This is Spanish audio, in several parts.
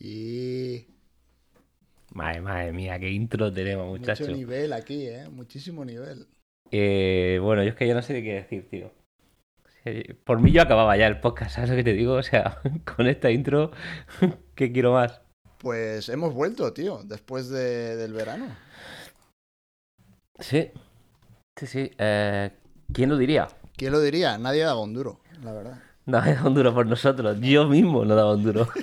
Y Madre, madre mía, qué intro tenemos, muchacho. mucho nivel aquí, ¿eh? Muchísimo nivel. Eh, bueno, yo es que ya no sé de qué decir, tío. Eh, Por mí yo acababa ya el podcast, ¿sabes lo que te digo? O sea, con esta intro, ¿qué quiero más? Pues hemos vuelto, tío, después de- del verano. Sí, sí, sí. eh, ¿quién lo diría? ¿Quién lo diría? Nadie daba un duro, la verdad. No daba un duro por nosotros. Yo mismo no daba un duro.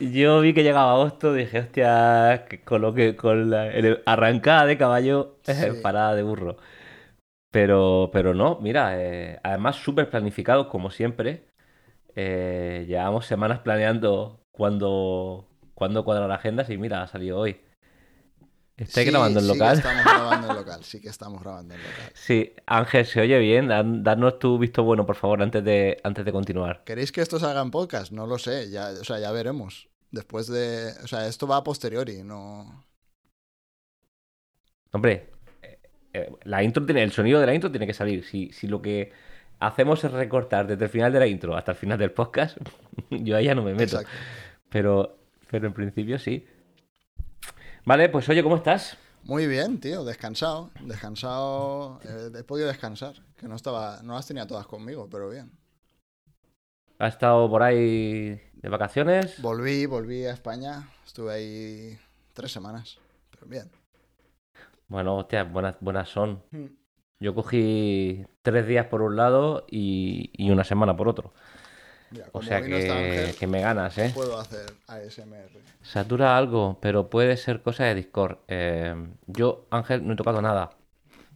Yo vi que llegaba agosto, dije, hostia, con lo que con la el- arrancada de caballo, Sí. parada de burro. Pero, pero no, mira, eh, además súper planificados como siempre. Eh, llevamos semanas planeando cuándo cuándo cuadrar agendas y mira, ha salido hoy. ¿Estáis Sí, grabando en sí local? estamos grabando en local, sí que estamos grabando en local. Sí, Ángel, se oye bien. Danos tu visto bueno, por favor, antes de, antes de continuar. ¿Queréis que esto salga en podcast? No lo sé, ya, o sea, ya veremos. Después de. O sea, esto va a posteriori, no. Hombre, eh, eh, la intro tiene, el sonido de la intro tiene que salir. Si, si lo que hacemos es recortar desde el final de la intro hasta el final del podcast, yo ahí ya no me meto. Exacto. Pero, pero en principio sí. Vale, pues oye, ¿cómo estás? Muy bien, tío, descansado. Descansado. eh, he podido descansar. Que no estaba. No las tenía todas conmigo, pero bien. ¿Has estado por ahí de vacaciones? Volví, volví a España. Estuve ahí tres semanas. Pero bien. Bueno, hostia, buenas, buenas son. Hmm. Yo cogí tres días por un lado y, y una semana por otro. Mira, O sea Ángel, que me ganas, ¿eh? puedo hacer ASMR. Satura algo, pero puede ser cosa de Discord. Eh, yo, Ángel, no he tocado nada.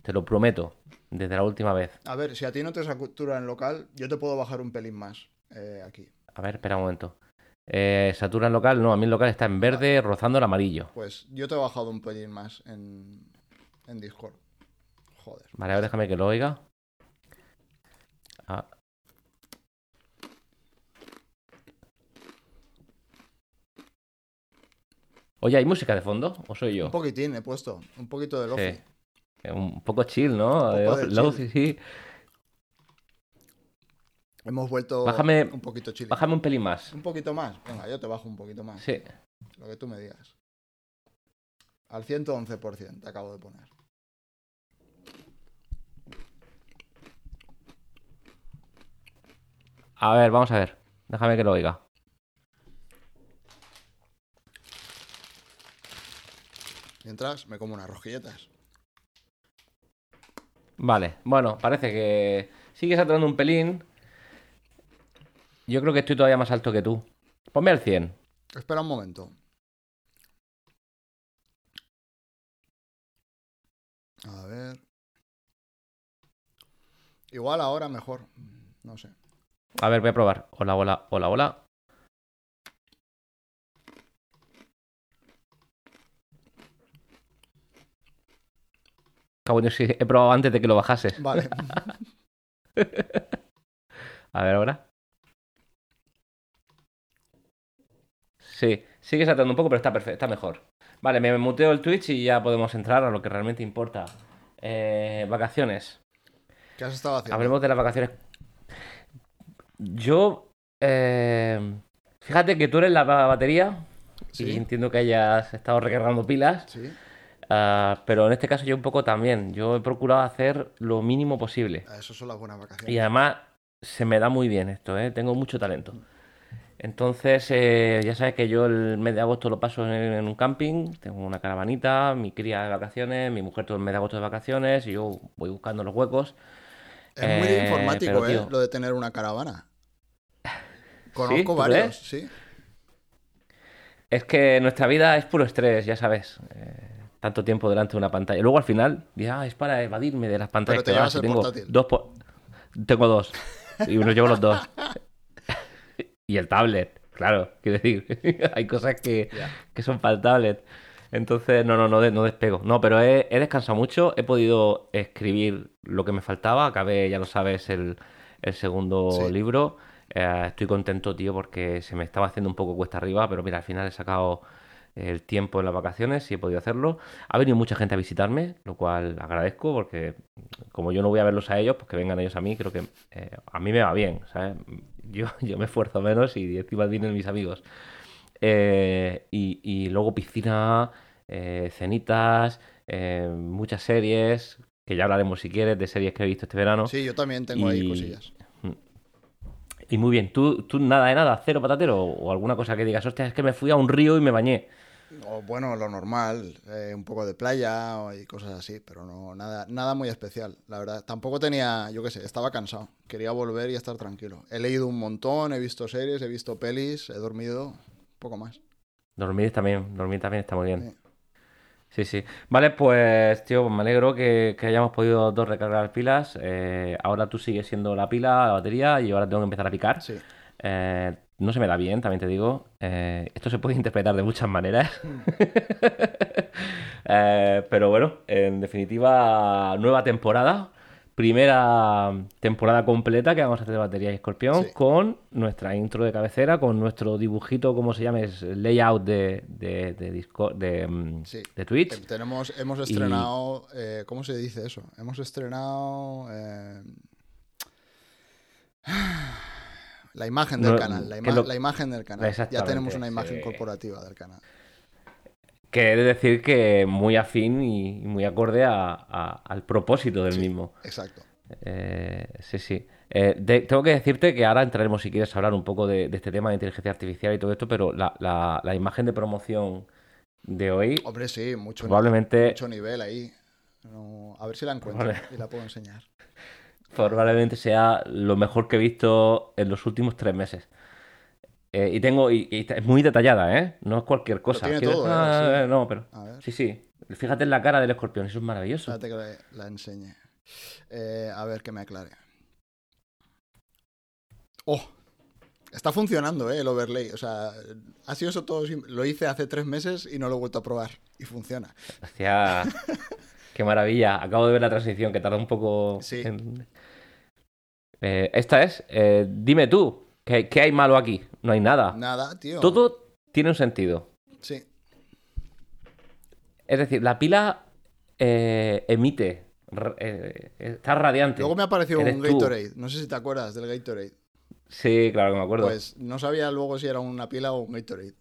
Te lo prometo. Desde la última vez. A ver, si a ti no te satura en local, yo te puedo bajar un pelín más eh, aquí. A ver, espera un momento. Eh, Satura en local, no, a mí el local está en verde, rozando el amarillo. Pues yo te he bajado un pelín más en, en Discord. Joder. Vale, ahora déjame que lo oiga. Ah. Oye, ¿hay música de fondo? ¿O soy yo? Un poquitín he puesto. Un poquito de lofi. Sí. Eh, Un poco chill, ¿no? Lofi, sí. Hemos vuelto Bájame- un poquito chile. Bájame un pelín más. Un poquito más. Venga, yo te bajo un poquito más. Sí. Lo que tú me digas. Al 111% te acabo de poner. A ver, vamos a ver. Déjame que lo oiga. Mientras me como unas rojilletas. Vale, bueno, parece que sigue saturando un pelín. Yo creo que estoy todavía más alto que tú. Ponme al 100. Espera un momento. A ver. Igual ahora mejor. No sé. A ver, voy a probar. Hola, hola, hola, hola. Cabrón, sí, he probado antes de que lo bajases. Vale. A ver ahora. Sí, sigue saltando un poco, pero está perfecto, está mejor. Vale, me muteo el Twitch y ya podemos entrar a lo que realmente importa. Eh, vacaciones. ¿Qué has estado haciendo? Hablemos de las vacaciones. Yo. eh, fíjate que tú eres la batería. Y entiendo que hayas estado recargando pilas. Sí. Ah, pero en este caso yo un poco también. Yo he procurado hacer lo mínimo posible. Eso son las buenas vacaciones. Y además se me da muy bien esto, ¿eh? Tengo mucho talento. Entonces, eh, ya sabes que yo el mes de agosto lo paso en, en un camping, tengo una caravanita, mi cría de vacaciones, mi mujer todo el mes de agosto de vacaciones, y yo voy buscando los huecos. Es muy Eh, informático, pero, ¿eh? tío. Lo de tener una caravana. ¿Sí? Conozco ¿Tú varios, sí. Es que nuestra vida es puro estrés, ya sabes. eh, tanto tiempo delante de una pantalla. Luego al final, ya es para evadirme de las pantallas Pero te llevas el tengo portátil. dos po- Tengo dos. Y uno llevo los dos. y el tablet, claro, quiero decir. Hay cosas que, que son para el tablet. Entonces, no, no, no, no despego. No, pero he, he descansado mucho, he podido escribir lo que me faltaba. Acabé, ya lo sabes, el, el segundo Sí. libro. Eh, estoy contento, tío, porque se me estaba haciendo un poco cuesta arriba, pero mira, al final he sacado el tiempo en las vacaciones y he podido hacerlo. Ha venido mucha gente a visitarme, lo cual agradezco, porque como yo no voy a verlos a ellos, pues que vengan ellos a mí, creo que eh, a mí me va bien, ¿sabes? yo, yo me esfuerzo menos y encima vienen mis amigos. Eh, y, y luego piscina, eh, cenitas, eh, muchas series, que ya hablaremos si quieres de series que he visto este verano. Sí, yo también tengo ahí cosillas. Y muy bien, ¿tú, tú nada de nada, cero patatero o alguna cosa que digas, hostia, es que me fui a un río y me bañé. O bueno, lo normal, eh, un poco de playa y cosas así, pero no nada, nada muy especial, la verdad. Tampoco tenía, yo qué sé, estaba cansado. Quería volver y estar tranquilo. He leído un montón, he visto series, he visto pelis, he dormido, poco más. Dormir también, dormir también está muy bien. Sí. Sí, sí. Vale, pues, tío, me alegro que, que hayamos podido dos recargar pilas. Eh, ahora tú sigues siendo la pila, la batería, y ahora tengo que empezar a picar. Sí. Eh, no se me da bien, también te digo. Eh, esto se puede interpretar de muchas maneras. Eh, pero bueno, en definitiva, nueva temporada. Primera temporada completa que vamos a hacer de batería y escorpión Sí. con nuestra intro de cabecera, con nuestro dibujito, como se llama, es layout de, de, de, Discord- de, mm, Sí. de Twitch. Te- Tenemos, hemos estrenado, eh, ¿cómo se dice eso? Hemos estrenado la imagen del No, canal, la, ima- lo- la imagen del canal. Ya tenemos una imagen sí. corporativa del canal. Que he de decir que muy afín y muy acorde a- a- al propósito del Sí. mismo. Exacto. Eh, sí, sí. Eh, de- tengo que decirte que ahora entraremos, si quieres, a hablar un poco de, de este tema de inteligencia artificial y todo esto, pero la, la- la imagen de promoción de hoy Hombre, sí, mucho, probablemente, mucho nivel ahí. No, a ver si la encuentro Vale. y la puedo enseñar. Probablemente sea lo mejor que he visto en los últimos tres meses. Eh, y tengo, y, y es muy detallada, ¿eh? No es cualquier cosa. tiene ¿Quieres- todo, ¿eh? Ah, Sí. No, pero sí, sí. Fíjate en la cara del escorpión, eso es maravilloso. espérate que la, la enseñe. Eh, a ver que me aclare. ¡Oh! Está funcionando, ¿eh? El overlay. O sea, ha sido eso todo. Lo hice hace tres meses y no lo he vuelto a probar. Y funciona. Hostia, qué maravilla. Acabo de ver la transición que tarda un poco Sí. en... Eh, esta es, eh, dime tú, ¿qué, qué hay malo aquí? No hay nada. Nada, tío. Todo tiene un sentido. Sí. Es decir, la pila eh, emite, está radiante. Luego me apareció Eres un tú. Gatorade. No sé si te acuerdas del Gatorade. Sí, claro que me acuerdo. Pues no sabía luego si era una pila o un Gatorade.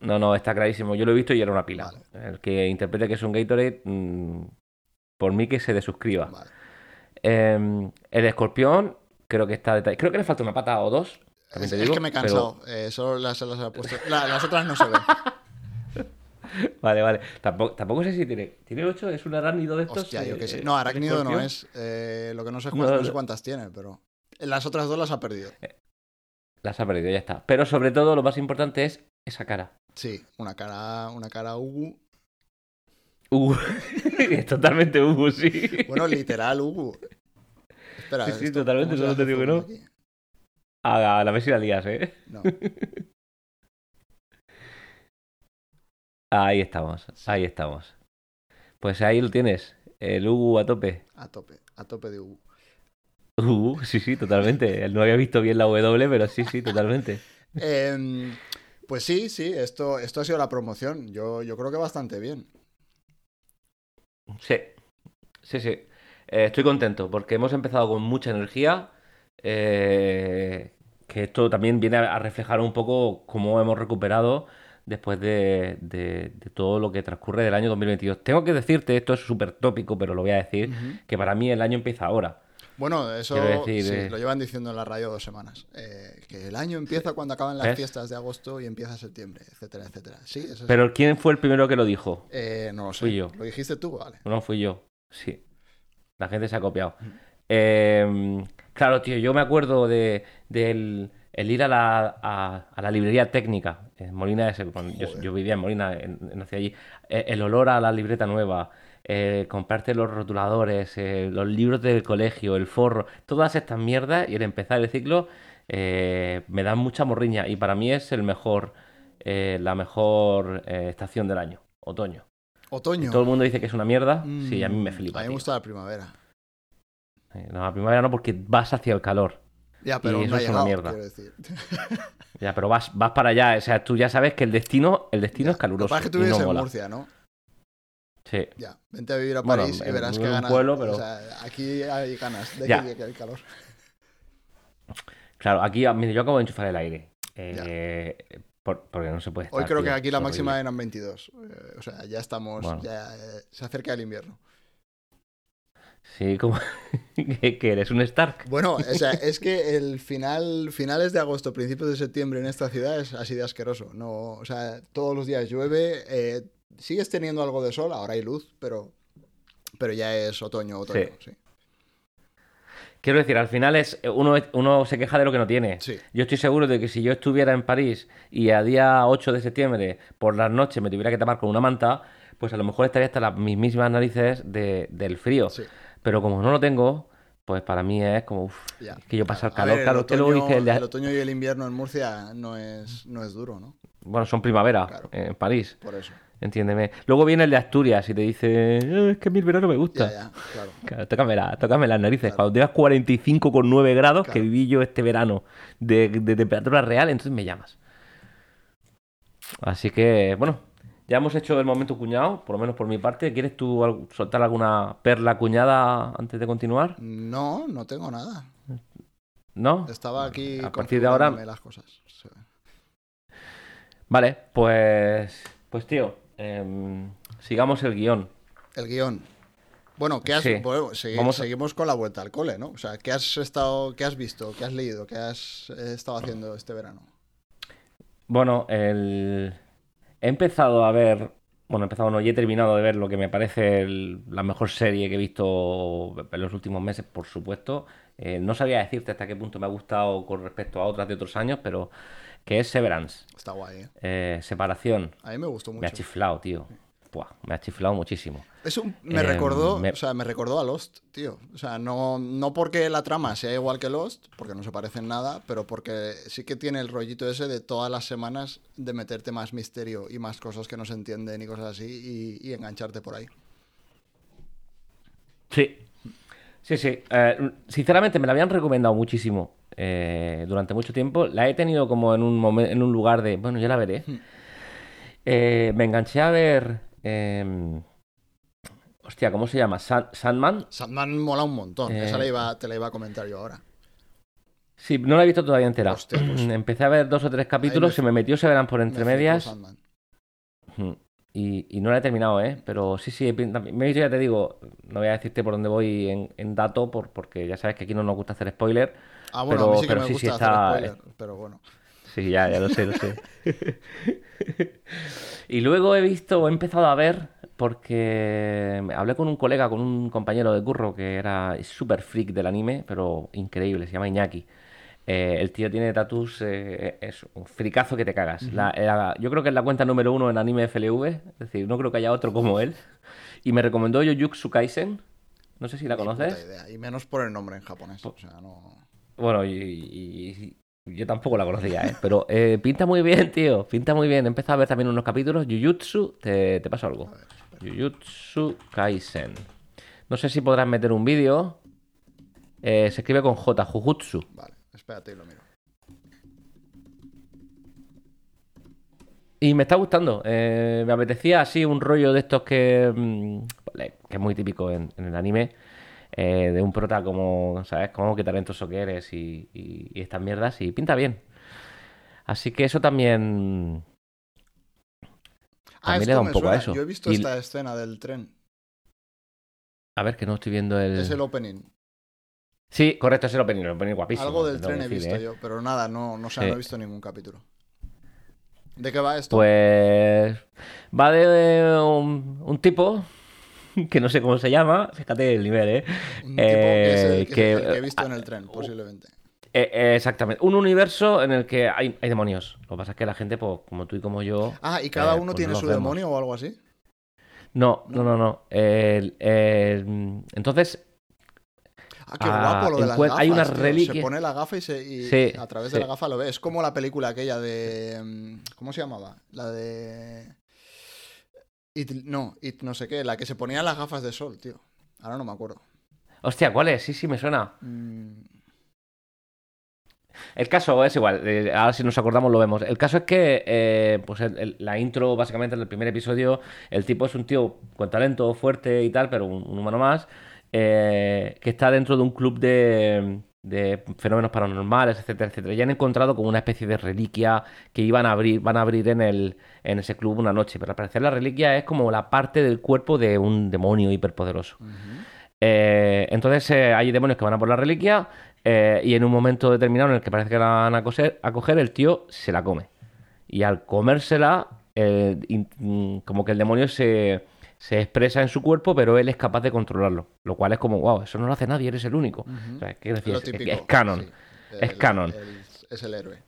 No, no, está clarísimo. Yo lo he visto y era una pila. Vale. El que interprete que es un Gatorade, mm, por mí que se desuscriba. Vale. Eh, el escorpión, creo que está detallado. Creo que le falta una pata o dos. También Es, te es digo, que me he pero- cansado. Eh, solo las, las he puesto. la- las otras no se ven. Vale, vale. Tampoco, tampoco sé si tiene. ¿Tiene ocho? ¿Es un arácnido de estos? Hostia, yo qué sé. eh, No, arácnido no es. Eh, lo que no sé, cuántas, no no. sé cuántas tiene, pero. Las otras dos las ha perdido. Las ha perdido, ya está. Pero sobre todo, lo más importante es esa cara. Sí, una cara, una cara Ugu. Es totalmente Hugo, sí. Bueno, literal Ugu. Espera, Sí, sí, esto, totalmente, ¿cómo se no te digo que no. aquí? A, la vez si la lías, ¿eh? No. Ahí estamos, ahí estamos. Pues ahí lo tienes. El Hugo a tope. A tope, a tope de Ugu. Uh, sí, sí, totalmente. Él no había visto bien la W, pero sí, sí, totalmente. Em, pues sí, sí, esto, esto ha sido la promoción. Yo, yo creo que bastante bien. Sí, sí, sí. Eh, estoy contento porque hemos empezado con mucha energía. eh, que esto también viene a reflejar un poco cómo hemos recuperado después de, de- de todo lo que transcurre del año 2022. Tengo que decirte, esto es súper tópico, pero lo voy a decir, que para mí el año empieza ahora. Bueno, eso decir, sí, eh, lo llevan diciendo en la radio dos semanas. Eh, que el año empieza cuando acaban las fiestas de agosto y empieza septiembre, etcétera, etcétera. Sí, eso sí. Pero ¿quién fue el primero que lo dijo? Eh, no lo sé. Fui yo. ¿Lo dijiste tú? Vale. No fui yo. Sí. La gente se ha copiado. Eh, claro, tío, yo me acuerdo de, del el ir a la, a, a la librería técnica en Molina de Seguro. Yo, vivía en Molina, en, nací allí. Eh, el olor a la libreta nueva, eh, comprarte los rotuladores, eh, los libros del colegio, el forro, todas estas mierdas y el empezar el ciclo eh, me dan mucha morriña y para mí es el mejor, eh, la mejor estación del año, otoño. Otoño. Todo el mundo dice que es una mierda. Sí, a mí me Mm, flipa. A mí me gusta la primavera. Eh, No, la primavera no, porque vas hacia el calor. Ya, pero Y eso es una mierda. decir. Ya, pero vas, vas para allá. O sea, tú ya sabes que el destino, el destino es Lo que caluroso. pasa es que tú vives no en mola. Murcia, ¿no? Sí. Ya, vente a vivir a Bueno, París y verás que ganas. pueblo, pero- O sea, aquí hay ganas de Ya. que el calor. Claro, aquí mira, yo acabo de enchufar el aire. Eh, por- porque no se puede estar, Hoy creo que aquí la máxima eran 22. Eh, o sea, ya estamos, Bueno. ya eh, se acerca el invierno. Sí, como que, que eres un Stark. Bueno, o sea, es que el final, finales de agosto, principios de septiembre en esta ciudad es así de asqueroso. No, o sea, todos los días llueve, eh, sigues teniendo algo de sol, ahora hay luz, pero, pero ya es otoño, otoño, sí. Quiero decir, al final es uno, uno se queja de lo que no tiene. Sí. Yo estoy seguro de que si yo estuviera en París y a día 8 de septiembre por las noches me tuviera que tapar con una manta, pues a lo mejor estaría hasta las mismísimas narices de- del frío. Sí. Pero como no lo tengo, pues para mí es como, es que yo pasar A calor, ver, claro, el luego otoño, dice el de- el otoño y el invierno en Murcia no es, no es duro, ¿no? Bueno, son primavera Claro. en París, Por eso. Entiéndeme. Luego viene el de Asturias y te dice, "Eh, es que a mí el verano me gusta. Ya, ya, claro. Claro, tócame, la- tócame las narices. Claro. Cuando tengas 45,9 grados, que viví yo este verano de, de temperatura real, entonces me llamas. Así que, bueno, ya hemos hecho el momento cuñado, por lo menos por mi parte. ¿Quieres tú soltar alguna perla cuñada antes de continuar? No, no tengo nada. ¿No? Estaba aquí A partir de ahora- las cosas. Sí. Vale, pues, pues tío, em, sigamos el guion. El guion. Bueno, ¿qué has, Sí. bueno, segui- Vamos a- seguimos con la vuelta al cole, ¿no? O sea, ¿qué has estado, qué has visto, qué has leído, qué has estado haciendo este verano? Bueno, el... he empezado a ver, bueno, he empezado no, y he terminado de ver lo que me parece el- la mejor serie que he visto en los últimos meses, por supuesto. Eh, no sabía decirte hasta qué punto me ha gustado con respecto a otras de otros años, pero que es Severance, Está guay, ¿eh? Eh, Separación. A mí me gustó Me ha mucho. chiflado, tío. Buah, me ha chiflado muchísimo. Eso me Eh, recordó, me- o sea, me recordó a Lost, tío. O sea, no, no porque la trama sea igual que Lost, porque no se parecen nada, pero porque sí que tiene el rollito ese de todas las semanas de meterte más misterio y más cosas que no se entienden y cosas así y, y engancharte por ahí. Sí, sí, sí. Eh, sinceramente me la habían recomendado muchísimo eh, durante mucho tiempo. La he tenido como en un momen- en un lugar de, bueno, ya la veré. Eh, me enganché a ver, eh, hostia, ¿cómo se llama? San- Sandman. Sandman mola un montón. Eh, Esa la iba, te la iba a comentar yo ahora. Sí, no la he visto todavía entera. Hostia, pues. Empecé a ver dos o tres capítulos, me- se me metió, se verán por entre Me medias. Ujú. Y, y no la he terminado, ¿eh? Pero sí, sí, me he visto, ya te digo, no voy a decirte por dónde voy en, en dato, por, porque ya sabes que aquí no nos gusta hacer spoiler. Ah, bueno, Pero- a mí sí que me sí, sí gusta está- hacer spoiler, pero bueno. Sí, ya, ya lo sé, lo sé. y luego he visto, he empezado a ver, porque hablé con un colega, con un compañero de curro que era súper freak del anime, pero increíble, se llama Iñaki. Eh, el tío tiene tatus, eh, es un fricazo que te cagas. La- la- yo creo que es la cuenta número uno en anime FLV, es decir, no creo que haya otro como él. Y me recomendó Jujutsu Kaisen, no sé si la Ni conoces. idea. Y menos por el nombre en japonés. O sea, no. Bueno, y, y- y yo tampoco la conocía, ¿eh? Pero eh, pinta muy bien, tío. Pinta muy bien. He empezado a ver también unos capítulos. Jujutsu, te, te paso algo. Jujutsu Kaisen. No sé si podrás meter un vídeo. Eh, se escribe con J, Jujutsu. Vale, espérate y lo miro. Y me está gustando. Eh, me apetecía así un rollo de estos que, mm, que es muy típico en, en el anime. Eh, de un prota como, ¿sabes? Como qué talentoso que eres y, y- y estas mierdas. Y pinta bien. Así que eso también... Ah, También le esto da un poco a eso. Yo he visto Y- esta escena del tren. A ver, que no estoy viendo el... Es el opening. Sí, correcto, es el opening. El opening guapísimo. Algo del tren he decir, visto ¿eh? yo, pero nada, no, no, Sí. no he visto ningún capítulo. ¿De qué va esto? Pues va de un, un tipo que no sé cómo se llama, fíjate el nivel, ¿eh? Un tipo que es el eh, que, que- el que he visto en el tren, posiblemente. Eh, eh, exactamente, un universo en el que hay, hay demonios. Lo que pasa es que la gente, pues, como tú y como yo... Ah, ¿y cada eh, uno pues tiene no su vemos. demonio o algo así? No, no, no, no. Entonces, Ah, qué Ah, guapo lo de las gafas. hay una tío. reliquia- Se pone la gafa y, se, y Sí, a través sí. de la gafa lo ve. Es como la película aquella de... mm, ¿Cómo se llamaba? La de... It, no, It no sé qué. La que se ponía las gafas de sol, tío. Ahora no me acuerdo. hostia, ¿cuál es? Sí, sí, me suena. Mm, El caso es igual, eh, ahora si nos acordamos lo vemos. El caso es que, eh, pues el- el- la intro, básicamente en el primer episodio, el tipo es un tío con talento fuerte y tal, pero un, un humano más, eh, que está dentro de un club de, de fenómenos paranormales, etcétera, etcétera. Y han encontrado como una especie de reliquia que iban a abrir, van a abrir en el en ese club una noche. Pero al parecer la reliquia es como la parte del cuerpo de un demonio hiperpoderoso. Eh, entonces eh, hay demonios que van a por la reliquia eh, y en un momento determinado en el que parece que la van a coger, a coger el tío se la come. Y al comérsela, mm, como que el demonio se se expresa en su cuerpo, pero él es capaz de controlarlo. Lo cual es como, wow, eso no lo hace nadie, eres el único. es, canon. es canon. es el héroe.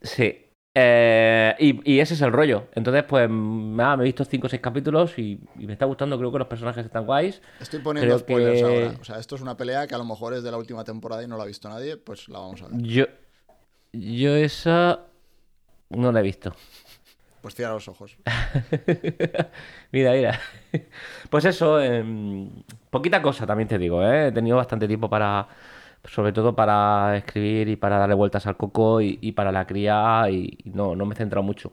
Sí. Eh, y, ese es el rollo. Entonces, pues, me he visto 5 o 6 capítulos y, me está gustando. Creo que los personajes están guays. Estoy poniendo spoilers ahora. O sea, esto es una pelea que a lo mejor es de la última temporada y no la ha visto nadie. Pues la vamos a ver. Yo, yo esa no la he visto. Pues cierra los ojos. mira, mira. Pues eso, em, poquita cosa también te digo, ¿eh? He tenido bastante tiempo para, sobre todo para escribir y para darle vueltas al coco y, para la cría y, no, no me he centrado mucho.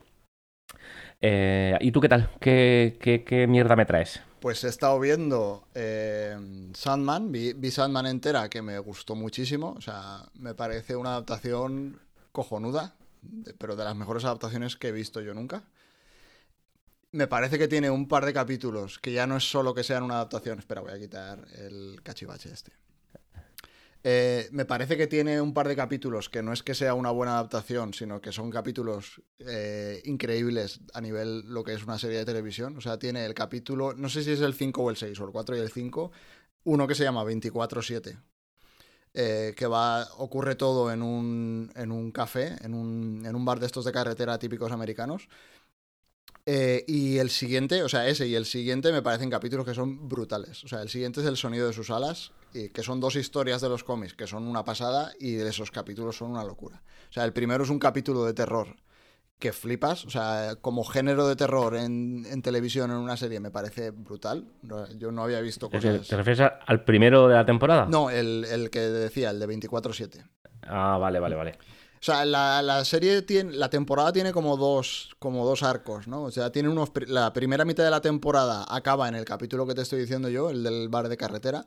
Eh, ¿Y tú qué tal? ¿Qué, qué, mierda me traes? Pues he estado viendo eh, Sandman, vi, vi, Sandman entera, que me gustó muchísimo. O sea, me parece una adaptación cojonuda pero de las mejores adaptaciones que he visto yo nunca. Me parece que tiene un par de capítulos que ya no es solo que sean una adaptación. Espera, voy a quitar el cachivache este. Eh, me parece que tiene un par de capítulos que no es que sea una buena adaptación, sino que son capítulos eh, increíbles a nivel lo que es una serie de televisión. O sea, tiene el capítulo, no sé si es el 5 o el 6, o el 4 y el 5, uno que se llama 24-7, eh, que va, ocurre todo en un, en un café, en un, en un, bar de estos de carretera típicos americanos. Eh, y el siguiente, o sea, ese y el siguiente me parecen capítulos que son brutales. O sea, el siguiente es El sonido de sus alas, y que son dos historias de los cómics que son una pasada y esos capítulos son una locura. O sea, el primero es un capítulo de terror que flipas. O sea, como género de terror en, televisión, en una serie, me parece brutal. Yo no había visto cosas. ¿Te refieres al primero de la temporada? No, el, que decía, el de 24-7. Ah, vale, vale, vale. O sea, la, serie tiene. La temporada tiene como dos, como dos arcos, ¿no? O sea, tiene unos. La primera mitad de la temporada acaba en el capítulo que te estoy diciendo yo, el del bar de carretera.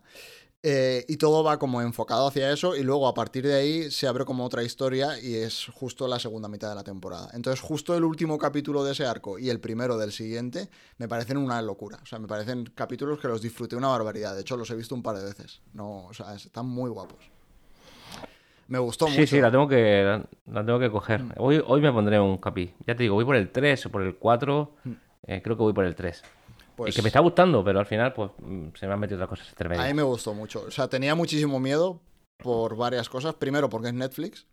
Eh, y todo va como enfocado hacia eso y luego a partir de ahí se abre como otra historia y es justo la segunda mitad de la temporada. Entonces justo el último capítulo de ese arco y el primero del siguiente me parecen una locura. O sea, me parecen capítulos que los disfruté una barbaridad. De hecho, los he visto un par de veces. No, o sea, están muy guapos. Me gustó mucho. Sí, sí, la tengo que, la, tengo que coger. Mm. Hoy, hoy me pondré un capi. Ya te digo, voy por el 3 o por el 4. Mm. Eh, creo que voy por el 3. Pues, y que me está gustando, pero al final pues mm, se me han metido otras cosas A mí me gustó mucho. O sea, tenía muchísimo miedo por varias cosas. Primero, porque es Netflix.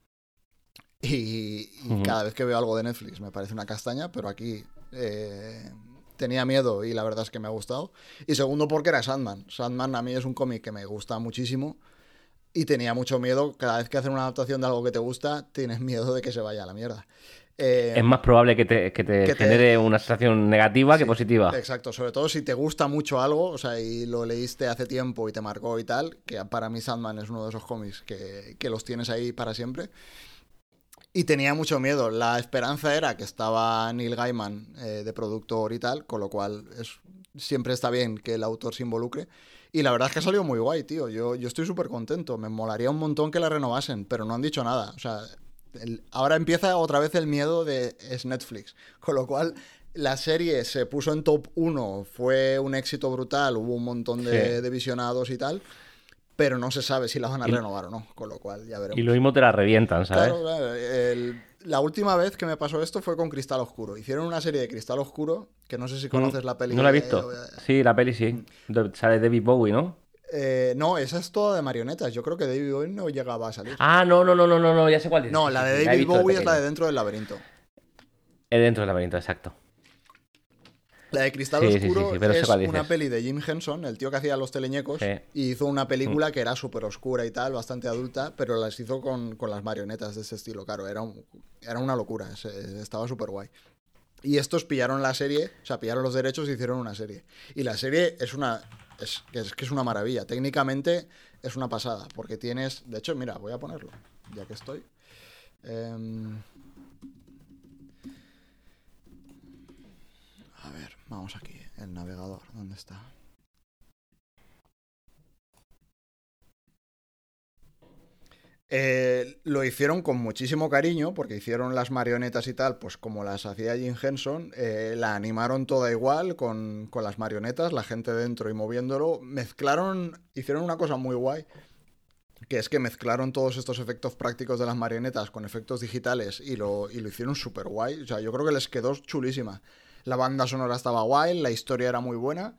Y, cada vez que veo algo de Netflix me parece una castaña, pero aquí eh, tenía miedo y la verdad es que me ha gustado. Y segundo, porque era Sandman. Sandman a mí es un cómic que me gusta muchísimo. Y tenía mucho miedo. Cada vez que hacen una adaptación de algo que te gusta, tienes miedo de que se vaya a la mierda. Eh, es más probable que te, genere una sensación negativa que positiva. Exacto, sobre todo si te gusta mucho algo, o sea, y lo leíste hace tiempo y te marcó y tal, que para mí Sandman es uno de esos cómics que, los tienes ahí para siempre. Y tenía mucho miedo. La esperanza era que estaba Neil Gaiman eh, de productor y tal, con lo cual es, siempre está bien que el autor se involucre. Y la verdad es que ha salido muy guay, tío. Yo, yo estoy súper contento. Me molaría un montón que la renovasen, pero no han dicho nada. O sea, ahora empieza otra vez el miedo de es Netflix. Con lo cual, la serie se puso en top 1, fue un éxito brutal, hubo un montón de, visionados y tal. Pero no se sabe si la van a renovar o no, con lo cual ya veremos. Y lo mismo te la revientan, ¿sabes? Claro, la última vez que me pasó esto fue con Cristal Oscuro. Hicieron una serie de Cristal Oscuro, que no sé si mm, conoces la peli. No la he visto. Sí, la peli sí. Mm. Sale David Bowie, ¿no? Eh, no, esa es toda de marionetas. Yo creo que David Bowie no llegaba a salir. Ah, no, no, no, no, no, ya sé cuál es. No, la de David Bowie es la de dentro del laberinto. Es dentro del laberinto, exacto. La de Cristal Oscuro es una peli de Jim Henson, el tío que hacía los teleñecos, y hizo una película mm. que era súper oscura y tal, bastante adulta, pero las hizo con, las marionetas de ese estilo, claro, era, era una locura, estaba súper guay. Y estos pillaron la serie, o sea, pillaron los derechos y hicieron una serie. Y la serie es una es, que es, una maravilla. Técnicamente es una pasada, porque tienes... De hecho, mira, voy a ponerlo, ya que estoy. Em, a ver, vamos aquí, el navegador, ¿dónde está? Eh, lo hicieron con muchísimo cariño, porque hicieron las marionetas y tal, pues como las hacía Jim Henson, eh, la animaron toda igual con, con las marionetas, la gente dentro y moviéndolo. Mezclaron, hicieron una cosa muy guay, que es que mezclaron todos estos efectos prácticos de las marionetas con efectos digitales y lo, y lo hicieron súper guay. O sea, yo creo que les quedó chulísima. La banda sonora estaba guay, la historia era muy buena.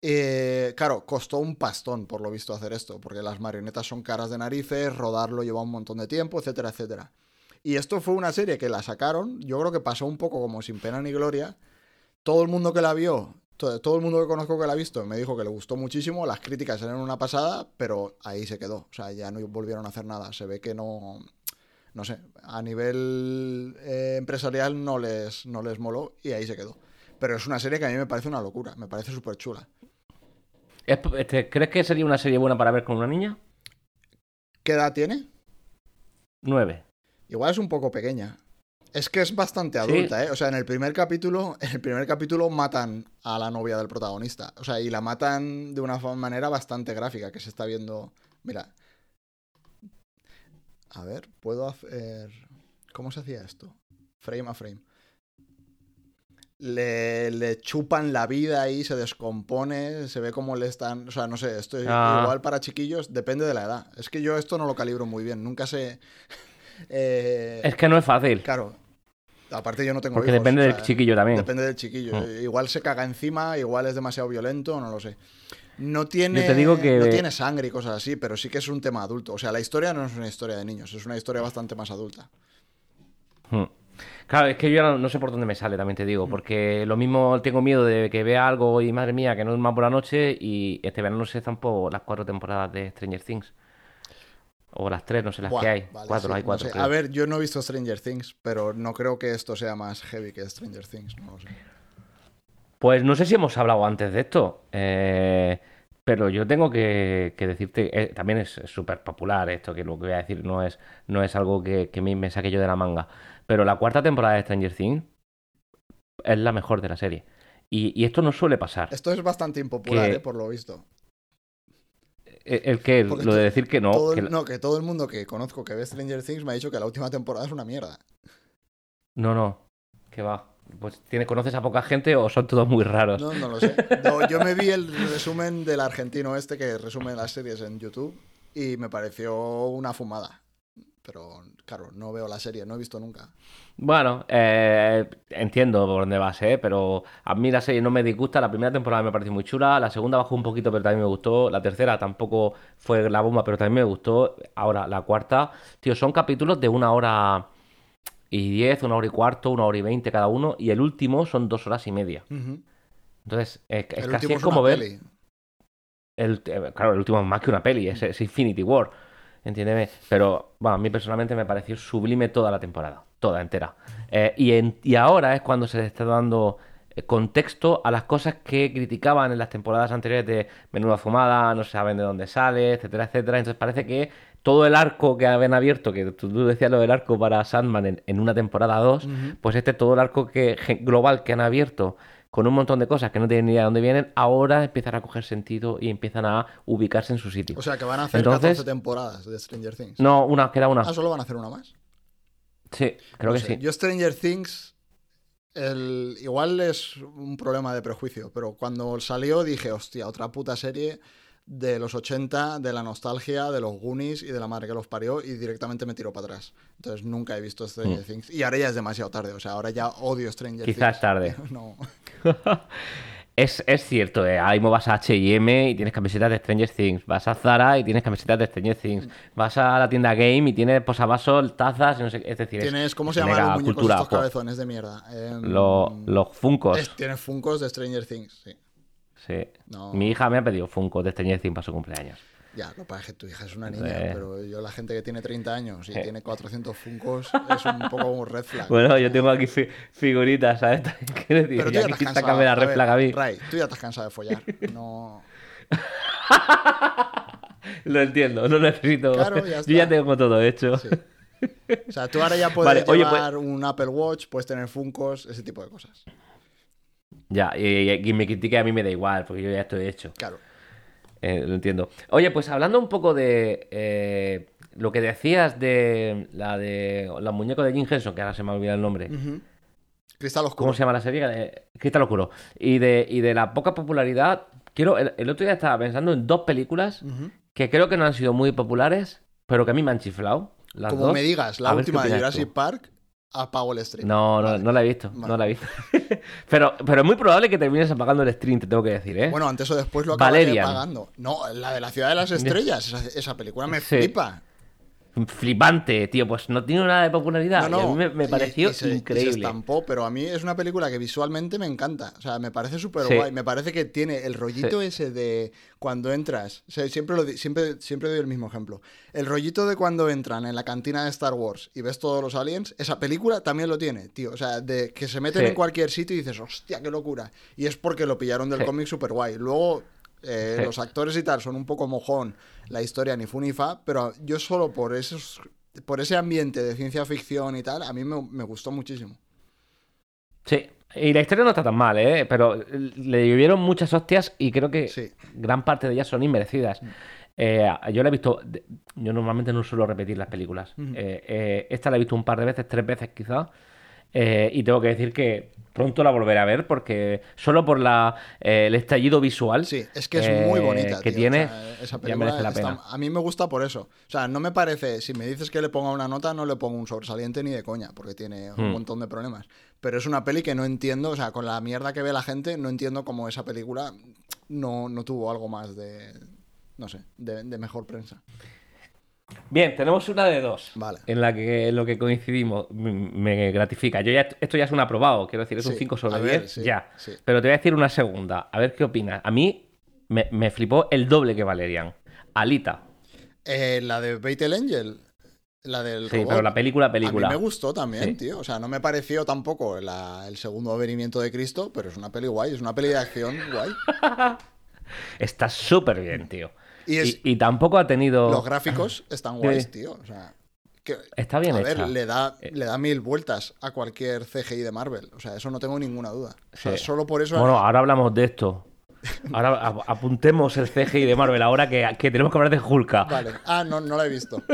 Eh, claro, costó un pastón, por lo visto, hacer esto, porque las marionetas son caras de narices, rodarlo lleva un montón de tiempo, etcétera, etcétera. Y esto fue una serie que la sacaron, yo creo que pasó un poco como sin pena ni gloria. Todo el mundo que la vio, todo, el mundo que conozco que la ha visto, me dijo que le gustó muchísimo, las críticas eran una pasada, pero ahí se quedó. O sea, ya no volvieron a hacer nada. Se ve que no, no sé, a nivel eh, empresarial no les, no les moló y ahí se quedó. Pero es una serie que a mí me parece una locura, me parece súper chula. Es- este, ¿Crees que sería una serie buena para ver con una niña? ¿Qué edad tiene? Nueve. Igual es un poco pequeña. Es que es bastante adulta, ¿eh? O sea, en el primer capítulo, en el primer capítulo matan a la novia del protagonista. O sea, y la matan de una manera bastante gráfica, que se está viendo. Mira. A ver, puedo hacer. ¿Cómo se hacía esto? Frame a frame. Le, le chupan la vida ahí, se descompone, se ve como le están. O sea, no sé, esto es Ah. igual para chiquillos, depende de la edad. Es que yo esto no lo calibro muy bien, nunca sé. Eh, Es que no es fácil. Claro. Aparte yo no tengo Porque hijos, depende o del chiquillo también. Depende del chiquillo. Mm. Eh, Igual se caga encima, igual es demasiado violento, no lo sé. No tiene, te digo que- no tiene sangre y cosas así, pero sí que es un tema adulto. O sea, la historia no es una historia de niños, es una historia bastante más adulta. Hmm. Claro, es que yo no, no sé por dónde me sale, también te digo, porque lo mismo tengo miedo de que vea algo y madre mía, que no es más por la noche y este verano no sé tampoco las cuatro temporadas de Stranger Things. O las tres, no sé las Buah, que hay. vale, cuatro, sí, hay no cuatro. sé. A ver, yo no he visto Stranger Things, pero no creo que esto sea más heavy que Stranger Things, no lo sé. Pues no sé si hemos hablado antes de esto, eh, pero yo tengo que, que decirte, eh, también es súper popular esto, que lo que voy a decir no es, no es algo que, que me, me saque yo de la manga, pero la cuarta temporada de Stranger Things es la mejor de la serie. Y, y esto no suele pasar. Esto es bastante impopular, Que- eh, por lo visto. El, el Porque lo de decir que no, todo, que no, que todo el mundo que conozco que ve Stranger Things me ha dicho que la última temporada es una mierda. no, no, que va. Pues tiene, ¿conoces a poca gente o son todos muy raros? No, no lo sé. No, yo me vi el resumen del argentino este que resume las series en YouTube y me pareció una fumada. Pero claro, no veo la serie, no he visto nunca. Bueno, eh, entiendo por dónde vas, ¿eh? Pero a mí la serie no me disgusta. La primera temporada me pareció muy chula. La segunda bajó un poquito, pero también me gustó. La tercera tampoco fue la bomba, pero también me gustó. Ahora, la cuarta, tío, son capítulos de una hora y diez, una hora y cuarto, una hora y veinte cada uno. Y el último son dos horas y media. Entonces, es, es casi es como una ver. peli. El, eh, claro, el último es más que una peli, es, es Infinity War. Entiéndeme. Pero, bueno, a mí personalmente me pareció sublime toda la temporada. Toda entera. Eh, y, en- y ahora es cuando se le está dando eh, contexto a las cosas que criticaban en las temporadas anteriores de menuda fumada, no saben de dónde sale, etcétera, etcétera. Entonces parece que todo el arco que habían abierto, que tú decías lo del arco para Sandman en, en una temporada 2, Ujú. pues este todo el arco que, global que han abierto con un montón de cosas que no tienen ni idea de dónde vienen, ahora empiezan a coger sentido y empiezan a ubicarse en su sitio. O sea que van a hacer Entonces- 14 temporadas de Stranger Things. No, una, queda una. Ah, solo van a hacer una más. Sí, creo No que sé, sí. Yo Stranger Things, el, igual es un problema de prejuicio, pero cuando salió dije, hostia, otra puta serie de los 80, de la nostalgia, de los Goonies y de la madre que los parió y directamente me tiró para atrás. Entonces nunca he visto Stranger Things. Y ahora ya es demasiado tarde, o sea, ahora ya odio Stranger Things. Mm. Quizás tarde. No. Es, es cierto, eh, mismo vas a H&M y tienes camisetas de Stranger Things, vas a Zara y tienes camisetas de Stranger Things, vas a la tienda Game y tienes posavasos, tazas, y no sé, es decir, es Tienes, ¿cómo se llaman los muñecos cultura estos cabezones de mierda? Em, Lo- los Funkos, es- tienes Funkos de Stranger Things, sí. Sí. No. Mi hija me ha pedido Funkos de Stranger Things para su cumpleaños. Ya, lo que pasa es que tu hija es una niña, Eh. pero yo la gente que tiene 30 años y Eh. tiene 400 Funkos es un poco un red flag. Bueno, yo tengo aquí fi- figuritas, ¿sabes? Quiero decir, pero tú ya aquí te has sácame cansado. la red flag a mí. Ray, tú ya te has cansado de follar. No... Lo entiendo, no necesito. Claro, ya Yo ya tengo todo hecho. Sí. O sea, tú ahora ya puedes Vale, oye, pues- llevar un Apple Watch, puedes tener Funkos, ese tipo de cosas. Ya, y, y quien me critique a mí me da igual, porque yo ya estoy hecho. Claro. Eh, lo entiendo. Oye, pues hablando un poco de, eh, lo que decías de la de los muñecos de Jim Henson, que ahora se me ha olvidado el nombre. Ujú. Cristal Oscuro. ¿Cómo se llama la serie? Eh, Cristal Oscuro. Y de, y de la poca popularidad. Quiero, el, el otro día estaba pensando en dos películas que creo que no han sido muy populares, pero que a mí me han chiflado. Las Como dos. me digas, la A última de Jurassic tú. Park, apago el stream. No, no, Vale. no la he visto. Vale. No la he visto. pero, pero es muy probable que termines apagando el stream, te tengo que decir, ¿eh? Bueno, antes o después lo acabaré pagando. No, la de la Ciudad de las Estrellas. Esa, esa película me Sí. flipa. Flipante, tío. Pues no tiene nada de popularidad. No, a mí me, pareció y se- y se increíble. estampó, pero a mí es una película que visualmente me encanta. O sea, me parece súper Sí. guay. Me parece que tiene el rollito ese de cuando entras. O sea, siempre, lo siempre, siempre doy el mismo ejemplo. El rollito de cuando entran en la cantina de Star Wars y ves todos los aliens, esa película también lo tiene, tío. O sea, de que se meten Sí. en cualquier sitio y dices, hostia, qué locura. Y es porque lo pillaron del cómic súper guay. Luego. Eh, Sí. Los actores y tal son un poco mojón, la historia ni fu ni fa, pero yo solo por esos por ese ambiente de ciencia ficción y tal, a mí me, me gustó muchísimo. Sí. Y la historia no está tan mal, ¿eh? Pero le llovieron muchas hostias y creo que Sí. gran parte de ellas son inmerecidas. Eh, yo la he visto. Yo normalmente no suelo repetir las películas. Eh, eh, esta la he visto un par de veces, tres veces quizá. Eh, y tengo que decir que pronto la volveré a ver porque solo por la, eh, el estallido visual Sí, es que es eh, muy bonita. que tío. tiene, O sea, esa película merece la está- pena. a mí me gusta por eso. O sea, no me parece, si me dices que le ponga una nota, no le pongo un sobresaliente ni de coña, porque tiene un Hmm. montón de problemas. Pero es una peli que no entiendo, o sea, con la mierda que ve la gente, no entiendo cómo esa película no, no tuvo algo más de, no sé, de, de mejor prensa. Bien, tenemos una de dos. Vale. En la que en lo que coincidimos me gratifica. Yo ya, esto ya es un aprobado, quiero decir, es un Sí, 5 sobre a ver, 10, sí, ya. sí. Pero te voy a decir una segunda, a ver qué opinas. A mí me, me flipó el doble que Valerian. Alita. Eh, la de Battle Angel, la del Sí, robot, pero la película, película. A mí me gustó también, Sí. tío. O sea, no me pareció tampoco la- el segundo venimiento de Cristo, pero es una peli guay, es una peli de acción guay. Está súper bien, tío. Y es- Y, y tampoco ha tenido... Los gráficos están guays, tío. O sea, que, Está bien a hecha. ver, le da, le da mil vueltas a cualquier CGI de Marvel. O sea, eso no tengo ninguna duda. O sea, Sí. solo por eso. Bueno, ahora hablamos de esto. Ahora apuntemos el CGI de Marvel ahora que, que tenemos que hablar de Hulka. Vale. Ah, no, no la he visto.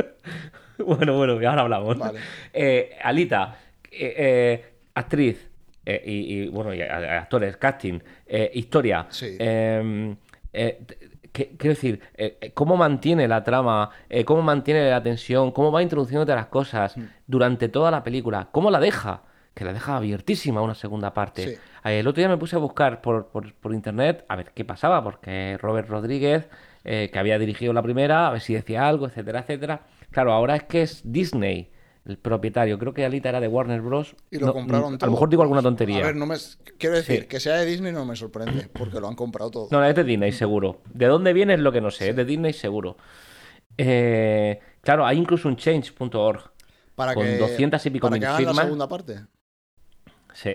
Bueno, bueno, ahora hablamos. Vale. Eh, Alita, eh, eh, actriz, eh, y, y, bueno, y actores, casting, eh, historia. Sí. Que- quiero decir, eh, eh, cómo mantiene la trama, eh, cómo mantiene la tensión, cómo va introduciéndote las cosas Mm. durante toda la película, cómo la deja, que la deja abiertísima una segunda parte. Sí. Eh, El otro día me puse a buscar por, por- por internet a ver qué pasaba, porque Robert Rodríguez, eh, que había dirigido la primera, a ver si decía algo, etcétera, etcétera. Claro, ahora es que es Disney el propietario. Creo que Alita era de Warner Bros. Y lo No, compraron A todo. lo mejor digo alguna tontería. A ver, no me. Quiero decir, Sí. que sea de Disney no me sorprende, porque lo han comprado todo. No, es de Disney, seguro. ¿De dónde viene es lo que no sé? Es de Disney, seguro. Eh, claro, hay incluso un change.org. para con que, 200 y pico para mil que hagan la firmas. segunda parte. Sí.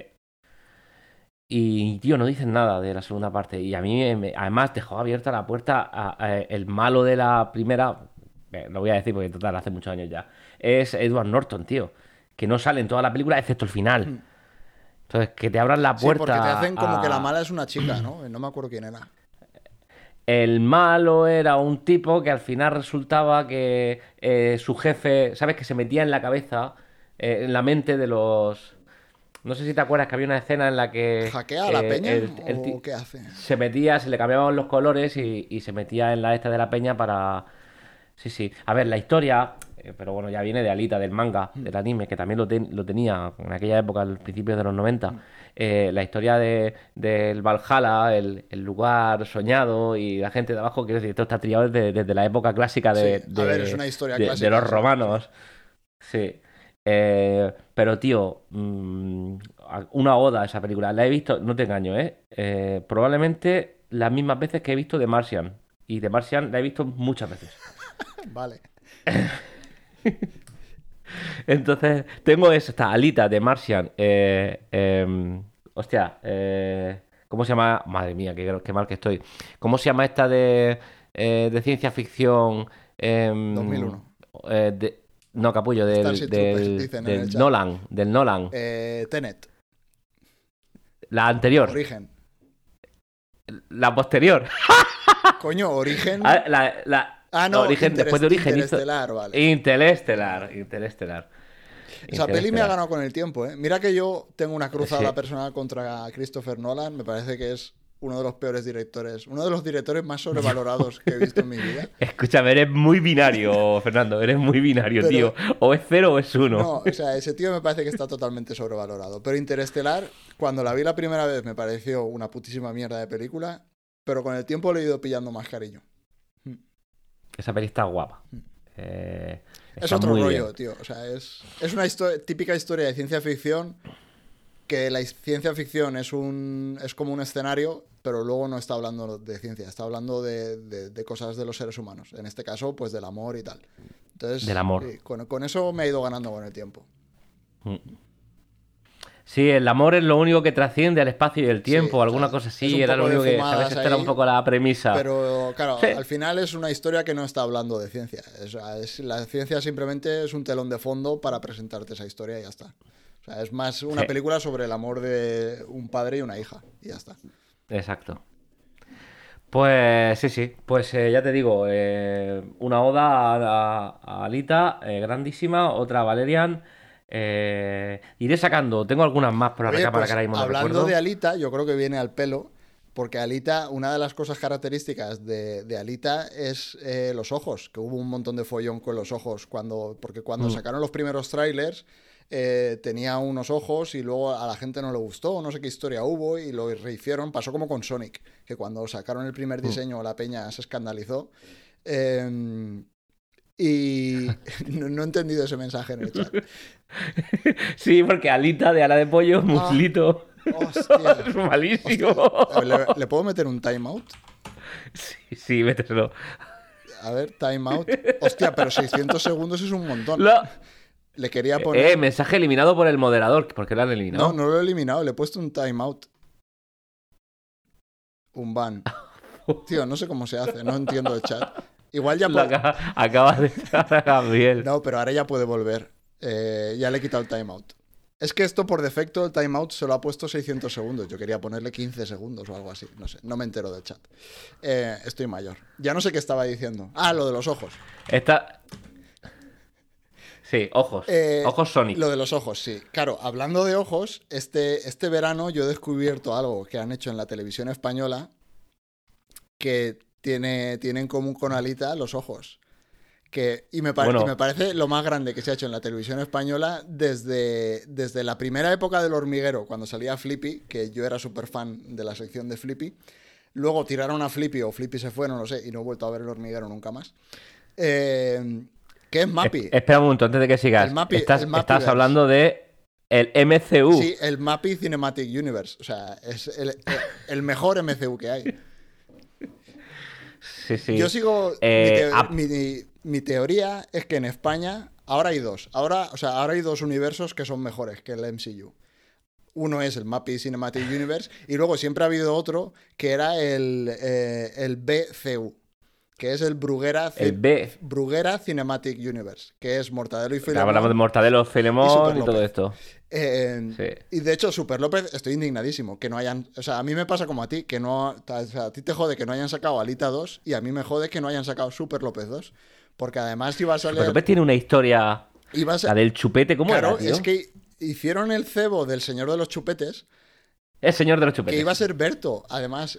Y, tío, no dicen nada de la segunda parte. Y a mí, me- además, dejó abierta la puerta a, a- el malo de la primera. eh, Lo voy a decir porque, total, hace muchos años ya. Es Edward Norton, tío. Que no sale en toda la película, excepto el final. Entonces, que te abran la Hmm. Sí, puerta. porque te hacen como a- que la mala es una chica, ¿no? No me acuerdo quién era. El malo era un tipo que al final resultaba que eh, su jefe, ¿sabes? Que se metía en la cabeza, eh, en la mente de los... No sé si te acuerdas que había una escena en la que... ¿Hackea a la eh, peña el- el ti- o qué hace? se metía, se le cambiaban los colores y, y se metía en la esta de la peña para... Sí, sí. A ver, la historia, pero bueno, ya viene de Alita, del manga, Mm. del anime, que también lo, ten- lo tenía en aquella época, al principio de los 90. Mm. Eh, la historia de, del Valhalla, el, el lugar soñado y la gente de abajo, quiero decir, esto está trillado desde, desde la época clásica de, Sí, de- ver, es una historia de- de clásica, los romanos. Sí. Eh, pero, tío, mm, una oda a esa película. La he visto, no te engaño, ¿eh? Eh, Probablemente las mismas veces que he visto The Martian. Y The Martian la he visto muchas veces. Vale. Entonces, tengo esta Alita de Martian. eh, em, hostia, eh, ¿cómo se llama? Madre mía, qué, qué mal que estoy. ¿Cómo se llama esta de, eh, de ciencia ficción? em, 2001. eh, de- no, capullo, del, del, del. Nolan. Del Nolan. Eh, Tenet, La anterior. Origen. La posterior. Coño, Origen. La, la- Ah, no, Origen- después de Origen hizo- Interestelar, vale. Interestelar, Interestelar. Esa peli me ha ganado con el tiempo, ¿eh? Mira que yo tengo una cruzada Sí. personal contra Christopher Nolan. Me parece que es uno de los peores directores, uno de los directores más sobrevalorados que he visto en mi vida. Escúchame, eres muy binario, Fernando, eres muy binario, Pero- tío. O es cero o es uno. No, o sea, ese tío me parece que está totalmente sobrevalorado. Pero Interestelar, cuando la vi la primera vez, me pareció una putísima mierda de película. Pero con el tiempo le he ido pillando más cariño. Esa peli está guapa. Eh, Es otro rollo, bien. tío. O sea, es, es una típica historia de ciencia ficción que la ciencia ficción es un es como un escenario, pero luego no está hablando de ciencia, está hablando de, de- de cosas de los seres humanos. En este caso, pues del amor y tal. Entonces, Del amor. sí, con, con eso me he ido ganando con el tiempo. Sí, el amor es lo único que trasciende al espacio y el tiempo, Sí, alguna cosa así, era lo único que, ¿sabes? Esta era un poco la premisa. Pero claro, Sí. al final es una historia que no está hablando de ciencia. Es- es- la ciencia simplemente es un telón de fondo para presentarte esa historia y ya está. O sea, es más una Sí. película sobre el amor de un padre y una hija. Y ya está. Exacto. Pues sí, sí, pues eh, ya te digo, eh, una oda a Alita, eh, grandísima, otra a Valerian. Eh, iré sacando, tengo algunas más por Oye, recámara pues, que ahora mismo no hablando recuerdo. de Alita, yo creo que viene al pelo. Porque Alita, una de las cosas características de, de Alita es eh, los ojos, que hubo un montón de follón con los ojos, cuando, porque cuando Mm. sacaron los primeros trailers eh, tenía unos ojos y luego a la gente no le gustó, no sé qué historia hubo y lo rehicieron, pasó como con Sonic, que cuando sacaron el Mm. primer diseño la peña se escandalizó. Eh, y no, no he entendido ese mensaje en el chat. Sí, porque Alita de ala de pollo, muslito. Hostia. es malísimo. ¿Le, le puedo meter un timeout? Sí, sí, méteselo. A ver, timeout. Hostia, pero 600 segundos es un montón. Lo- Le quería poner. Eh, mensaje eliminado por el moderador, porque lo han eliminado. No, no lo he eliminado, le he puesto un timeout. Un ban. Tío, no sé cómo se hace, no entiendo el chat. Igual ya acaba- acabas de a Gabriel. No, pero ahora ya puede volver. Eh, ya le he quitado el timeout. Es que esto por defecto, el timeout se lo ha puesto 600 segundos. Yo quería ponerle 15 segundos o algo así. No sé, no me entero del chat. Eh, estoy mayor. Ya no sé qué estaba diciendo. Ah, lo de los ojos. Esta. Sí, ojos. Eh, ojos Sonic. Lo de los ojos, sí. Claro, hablando de ojos, este, este verano yo he descubierto algo que han hecho en la televisión española que tiene, tiene en común con Alita los ojos. Que, y, me Bueno. y me parece lo más grande que se ha hecho en la televisión española desde, desde la primera época del hormiguero, cuando salía Flippy, que yo era súper fan de la sección de Flippy. Luego tiraron a Flippy o Flippy se fue, no lo sé, y no he vuelto a ver el hormiguero nunca más. Eh, ¿Qué es Mappy? Es- espera un momento, antes de que sigas. El Mappy- estás, el estás hablando de el MCU. Sí, el Mappy Cinematic Universe. O sea, es el mejor MCU que hay. Sí, sí. Yo sigo. Eh, mi, mi- mi teoría es que en España ahora hay dos. Ahora, o sea, ahora hay dos universos que son mejores que el MCU. Uno es el Mappy Cinematic Universe y luego siempre ha habido otro que era el, eh, el BCU, que es el Bruguera, El B. Bruguera Cinematic Universe, que es Mortadelo y Filemón. Hablamos de Mortadelo, Y Filemón Super y, todo esto. Eh, Sí. Y de hecho, Super López, estoy indignadísimo. Que no hayan. O sea, a mí me pasa como a ti, que no. O sea, a ti te jode que no hayan sacado Alita 2 y a mí me jode que no hayan sacado Super López 2. Porque además iba a salir. Pero López tiene una historia. iba a La ser- del chupete, ¿cómo claro, era, tío? es que hicieron el cebo del Señor de los Chupetes, El señor de los que chupetes. iba a ser Berto, además.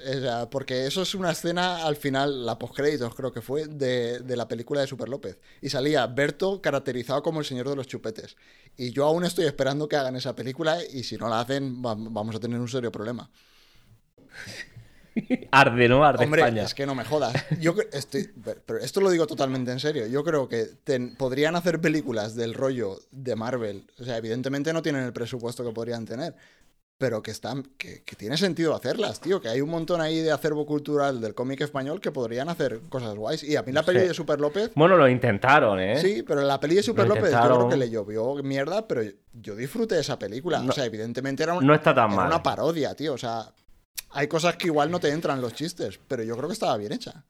porque eso es una escena al final, la postcréditos creo que fue, de, de la película de Super López. Y salía Berto caracterizado como el Señor de los Chupetes. Y yo aún estoy esperando que hagan esa película y si no la hacen, va- vamos a tener un serio problema. Arde, ¿no? Arde Hombre, España. es que no me jodas. Yo estoy, pero esto lo digo totalmente en serio. Yo creo que ten- podrían hacer películas del rollo de Marvel. O sea, evidentemente no tienen el presupuesto que podrían tener. Pero que están. Que, que tiene sentido hacerlas, tío. Que hay un montón ahí de acervo cultural del cómic español que podrían hacer cosas guays. Y a mí la peli Sí. de Super López. Bueno, lo intentaron, ¿eh? Sí, pero la peli de Super Lo López yo creo que le llovió mierda, pero yo, disfruté de esa película. No- o sea, evidentemente era, un- no está tan era mal. una parodia, tío. O sea, hay cosas que igual no te entran los chistes, pero yo creo que estaba bien hecha.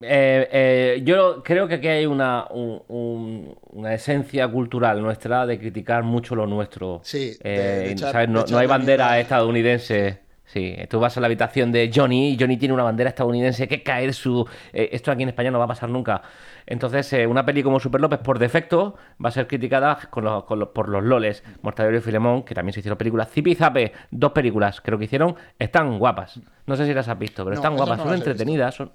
Eh, eh, yo creo que aquí hay una, un- un- una esencia cultural nuestra de criticar mucho lo nuestro. Sí, de- Eh, de echar- ¿sabes? de No, hay bandera estadounidense. Sí, tú vas a la habitación de Johnny y Johnny tiene una bandera estadounidense que cae su... eh, esto aquí en España no va a pasar nunca. Entonces, eh, una peli como Super López, por defecto, va a ser criticada con los- con los- por los loles. Mortadelo y Filemón, que también se hicieron películas. Zipi y Zape, dos películas, creo que hicieron, están guapas. No sé si las has visto, pero No, están guapas, no son entretenidas. Son...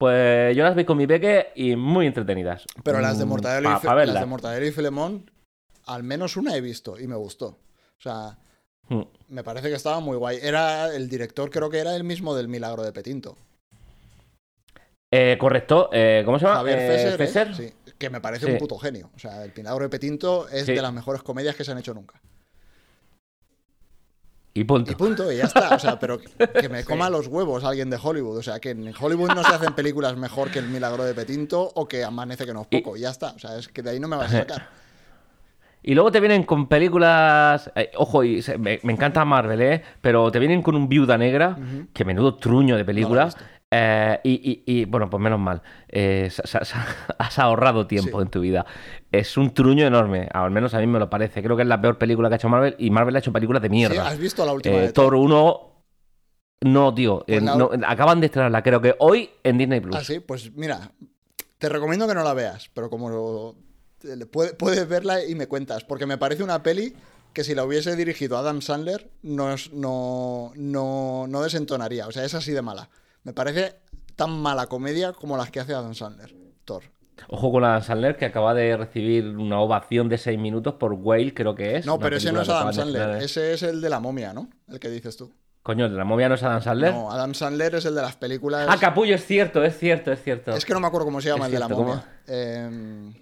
Pues yo las vi con mi peque y muy entretenidas. Pero las de Mm, Mortadelo, pa- y, Fi- pa las de Mortadelo y Filemón, al menos una he visto y me gustó. O sea, Mm. me parece que estaba muy guay. Era el director, creo que era el mismo del Milagro de Petinto. Eh, correcto, eh, ¿cómo se llama? Javier Eh, Fesser, ¿eh? Fesser. Sí, que me parece Sí. un puto genio. O sea, el Milagro de Petinto es Sí. de las mejores comedias que se han hecho nunca. Y punto. Y punto, y ya está. O sea, pero que me coma los huevos alguien de Hollywood. O sea, que en Hollywood no se hacen películas mejor que El Milagro de Petinto o que Amanece que no es poco. Y ya está. O sea, es que de ahí no me vas a sacar. Y luego te vienen con películas. eh, ojo, y se- me, me encanta Marvel, ¿eh? Pero te vienen con un Viuda Negra, que menudo truño de película. visto. Eh, y, y- y, bueno, pues menos mal. Eh, has ahorrado tiempo Sí. en tu vida. Es un truño enorme, al menos a mí me lo parece. Creo que es la peor película que ha hecho Marvel y Marvel ha hecho películas de Sí, mierda. ¿Has visto la última Eh, de Thor 1. No, tío. Pues eh, la- no, acaban de estrenarla, creo que hoy en Disney Plus. Ah, sí, pues mira, te recomiendo que no la veas, pero como lo- puedes verla y me cuentas, porque me parece una peli que si la hubiese dirigido Adam Sandler no, no, no, no desentonaría, o sea, es así de mala. Me parece tan mala comedia como las que hace Adam Sandler, Thor. Ojo con Adam Sandler, que acaba de recibir una ovación de 6 minutos por Whale, creo que es. No, pero ese no es Adam Sandler, ese es el de la momia, ¿no? El que dices tú. Coño, ¿de la momia no es Adam Sandler? No, Adam Sandler es el de las películas... Ah, Capullo, es cierto, es cierto, es cierto. Es que no me acuerdo cómo se llama Es el de la momia. Em,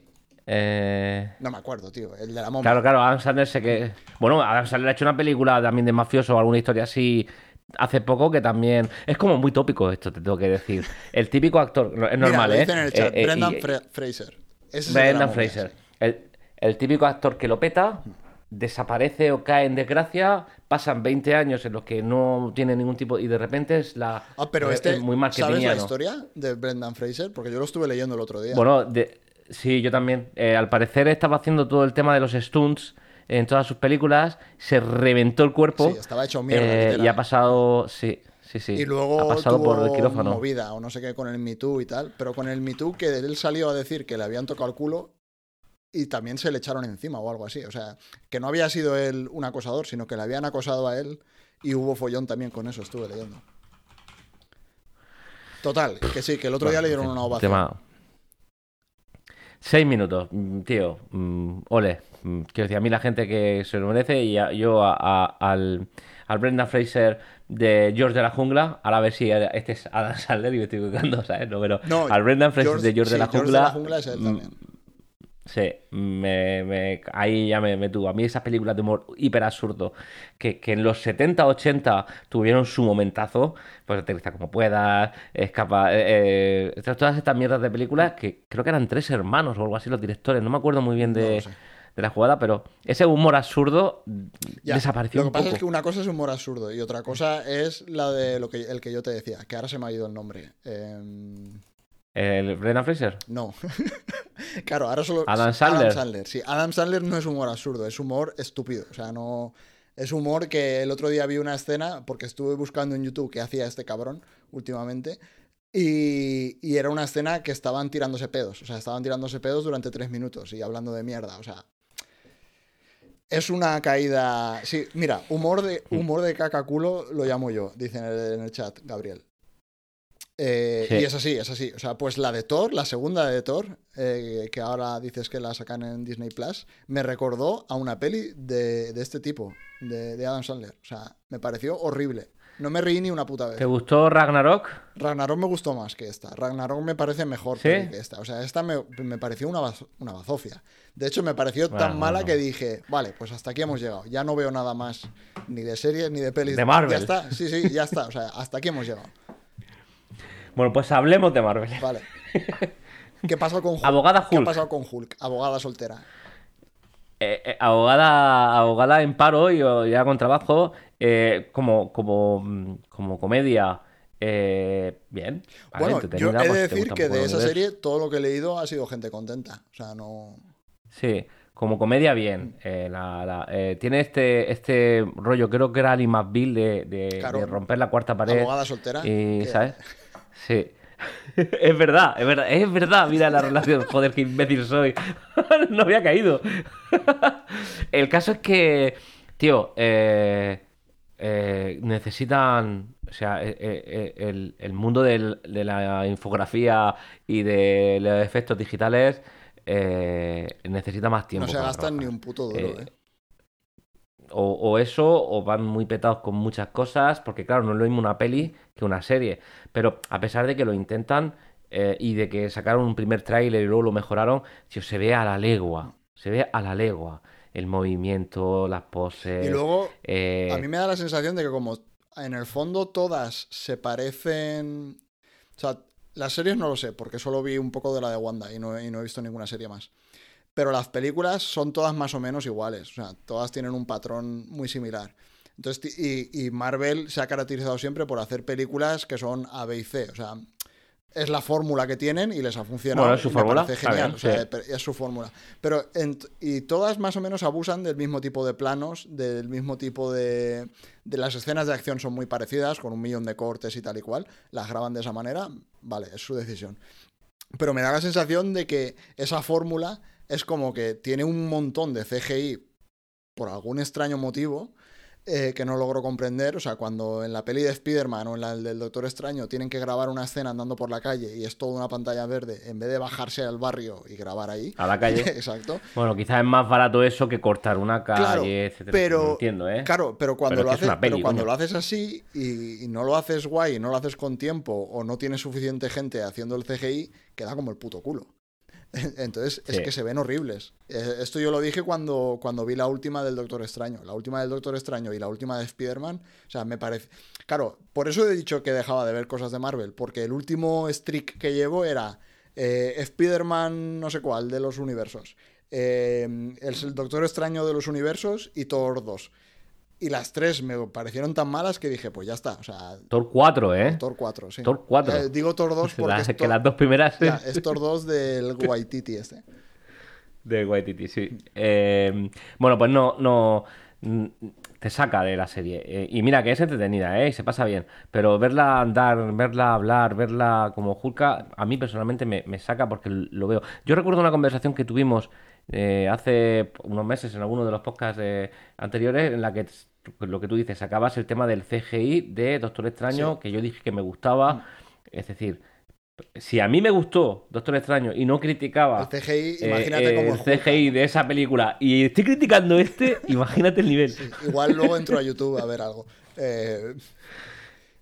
Eh, no me acuerdo, tío, el de la momia. Claro, claro, Adam Sandler sé que... Bueno, Adam Sandler ha hecho una película también de mafioso o alguna historia así hace poco que también... Es como muy tópico esto, te tengo que decir. El típico actor, es normal, ¿eh? dicen en el chat, Eh, eh, Brendan Fra- Fraser. Ese Brendan Fraser. El, el típico actor que lo peta, desaparece o cae en desgracia, pasan 20 años en los que no tiene ningún tipo... Y de repente es la... Ah, pero es- este, es muy ¿sabes la historia de Brendan Fraser? Porque yo lo estuve leyendo el otro día. Bueno, de- sí, yo también. Eh, al parecer estaba haciendo todo el tema de los stunts en todas sus películas, se reventó el cuerpo Sí, estaba hecho mierda, eh, y ha pasado, sí, sí, sí, y luego ha pasado tuvo por el quirófano. movida o no sé qué con el Me Too y tal, pero con el Me Too que él salió a decir que le habían tocado el culo y también se le echaron encima o algo así. O sea, que no había sido él un acosador, sino que le habían acosado a él y hubo follón también con eso, estuve leyendo. Total, que sí, que el otro día le dieron una ovación. Tema- Seis minutos, mm, tío, mm, ole. Mm, Quiero decir, a mí la gente que se lo merece y a- yo a- a- al, al Brendan Fraser de George de la Jungla, ahora a ver si este es Adam Sandler y me estoy equivocando, ¿sabes? No, pero No, al Brendan Fraser George- de George de la George Jungla, de la Jungla es él mm, también. Sí, me, me- ahí ya me, me tuvo. A mí esas películas de humor hiper absurdo, que, que en los 70, 80 tuvieron su momentazo, pues aterriza como puedas, escapa, eh, eh, todas estas mierdas de películas que creo que eran tres hermanos o algo así los directores, no me acuerdo muy bien No de, sé. De la jugada, pero ese humor absurdo Ya, desapareció Lo que un pasa poco. es que una cosa es humor absurdo y otra cosa es la de lo que el que yo te decía, que ahora se me ha ido el nombre. Em, El Brendan Fraser. no. claro, ahora solo Adam Sandler. Sí, Adam Sandler no es humor absurdo, es humor estúpido, o sea, no es humor que el otro día vi una escena porque estuve buscando en YouTube qué hacía este cabrón últimamente. Y, y era una escena que estaban tirándose pedos. O sea, estaban tirándose pedos durante tres minutos y hablando de mierda. O sea, es una caída. Sí, mira, humor de, humor de caca culo lo llamo yo, dice en el, en el chat Gabriel. Eh, Sí. Y es así, es así. O sea, pues la de Thor, la segunda de Thor, eh, que ahora dices que la sacan en Disney Plus, me recordó a una peli de, de este tipo, de, de Adam Sandler. O sea, me pareció horrible. No me reí ni una puta vez. ¿Te gustó Ragnarok? Ragnarok me gustó más que esta. Ragnarok me parece mejor que esta. O sea, esta me, me pareció una, una bazofia. De hecho, me pareció Bueno, tan mala que dije, vale, pues hasta aquí hemos llegado. Ya no veo nada más, ni de series, ni de pelis. De Marvel. Ya está, sí, sí, ya está. O sea, hasta aquí hemos llegado. Bueno, pues hablemos de Marvel. Vale. ¿Qué pasó con Hulk? Abogada ¿Qué ha Hulk. pasado con Hulk? Abogada soltera. Eh, eh, abogada, abogada en paro y ya con trabajo, eh, como, como, mm, como comedia, eh, bien. vale, Bueno, yo he de pues, decir que de esa serie todo lo que he leído ha sido gente contenta. O sea, no. Sí, como comedia, bien. Eh, la- la- eh, tiene este, este rollo, creo que era Ali McBeal de, de- Claro. de romper la cuarta pared. Abogada soltera, Y, que- ¿sabes? Sí. Es verdad, es verdad, es verdad, mira la relación, joder, qué imbécil soy. no había caído. El caso es que, tío, eh, eh, necesitan, o sea, eh, eh, el, el mundo del- de la infografía y de los efectos digitales necesita más tiempo. no se gastan ni un puto duro. O, o eso, o van muy petados con muchas cosas, porque claro, no es lo mismo una peli que una serie. Pero a pesar de que lo intentan y de que sacaron un primer tráiler y luego lo mejoraron, tío, se ve a la legua, se ve a la legua. El movimiento, las poses. Y luego, eh, a mí me da la sensación de que como en el fondo todas se parecen... O sea, las series no lo sé, porque solo vi un poco de la de Wanda y no, y no he visto ninguna serie más. Pero las películas son todas más o menos iguales, o sea, todas tienen un patrón muy similar. Entonces, y, y Marvel se ha caracterizado siempre por hacer películas que son A, B y C, o sea, es la fórmula que tienen y les ha funcionado. Bueno, es su fórmula, genial, bien, o sea, sí. pero es su fórmula. Pero en- y todas más o menos abusan del mismo tipo de planos, del mismo tipo de, de las escenas de acción son muy parecidas, con un millón de cortes y tal y cual. Las graban de esa manera, vale, es su decisión. Pero me da la sensación de que esa fórmula es como que tiene un montón de CGI por algún extraño motivo eh, que no logro comprender. O sea, cuando en la peli de Spider-Man o en la del Doctor Extraño tienen que grabar una escena andando por la calle y es toda una pantalla verde, en vez de bajarse al barrio y grabar ahí. a la calle. Exacto. Bueno, quizás es más barato eso que cortar una calle, Claro, etcétera. pero entiendo, ¿eh? Claro, pero cuando, Pero lo, haces, peli, pero cuando lo haces así y, y no lo haces guay, y no lo haces con tiempo o no tienes suficiente gente haciendo el CGI, queda como el puto culo. Entonces es que se ven horribles. Eh, Esto yo lo dije cuando, cuando vi la última del Doctor Extraño. La última del Doctor Extraño y la última de Spider-Man. O sea, me parece... Claro, por eso he dicho que dejaba de ver cosas de Marvel. Porque el último streak que llevo era eh, Spider-Man no sé cuál de los universos. eh, el, el Doctor Extraño de los universos y Thor 2. Y las tres me parecieron tan malas que dije, pues ya está. O sea, Thor 4, ¿eh? Thor 4, sí. Thor 4. Eh, digo Thor 2 porque La- es, que las dos primeras ya, es Thor 2 del Waititi este. de Waititi, sí. Eh, bueno, pues no, no mm, te saca de la serie. Eh, y mira que es entretenida, ¿eh? Y se pasa bien. Pero verla andar, verla hablar, verla como Julka, a mí personalmente me, me saca porque lo veo. Yo recuerdo una conversación que tuvimos eh, hace unos meses en alguno de los podcasts eh, anteriores en la que lo que tú dices, sacabas el tema del CGI de Doctor Extraño, Sí. que yo dije que me gustaba. Es decir, si a mí me gustó Doctor Extraño y no criticaba El CGI, eh, imagínate eh, cómo el CGI de esa película y estoy criticando este, imagínate el nivel. Igual luego entro a YouTube a ver algo. Eh,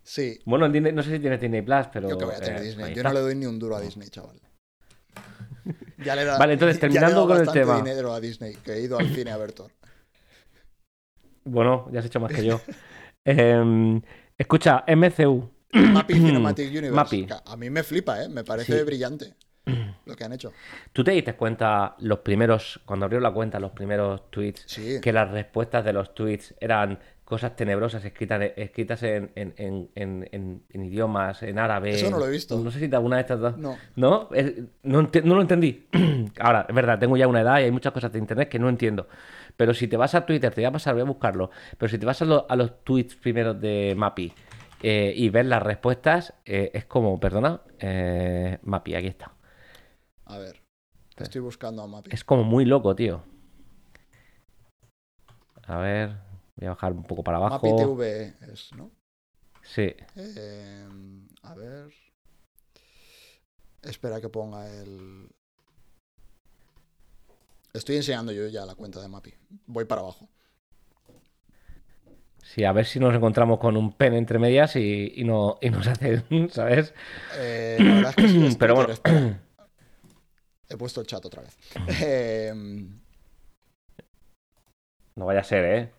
sí, Bueno, no sé si tienes Disney Plus, pero. yo que voy a tener eh, Disney. Yo no le doy ni un duro a Disney, chaval. Ya le da, Vale, entonces, ya le he terminando con el tema. dinero a Disney, que he ido al cine a ver Thor. Bueno, ya has hecho más que yo. Em, escucha, MCU. Mappy Cinematic Universe. Mappy. A mí me flipa, ¿eh? Me parece Sí. brillante lo que han hecho. ¿Tú te diste cuenta los primeros, cuando abrió la cuenta, los primeros tweets, Sí. que las respuestas de los tweets eran cosas tenebrosas escritas, escritas en, en- en- idiomas, en árabe? Eso no lo he visto. No sé si te alguna de estas dos. No. No lo entendí. Ahora, es verdad, tengo ya una edad y hay muchas cosas de internet que no entiendo. Pero si te vas a Twitter, te voy a pasar, voy a buscarlo. Pero si te vas a, lo- a los tweets primeros de Mappy eh, y ves las respuestas, eh, es como, perdona, eh, Mappy, aquí está. A ver. Estoy buscando a Mappy. Es como muy loco, tío. A ver, voy a bajar un poco para abajo. TV es, ¿no? Sí. A ver. Espera que ponga el. Estoy enseñando yo ya la cuenta de Mappy. Voy para abajo. Sí, a ver si nos encontramos con un pen entre medias y, y no, y nos hacen, ¿sabes? Eh, la verdad es que sí, es Pero bueno. espera. He puesto el chat otra vez. Eh, No vaya a ser, ¿eh?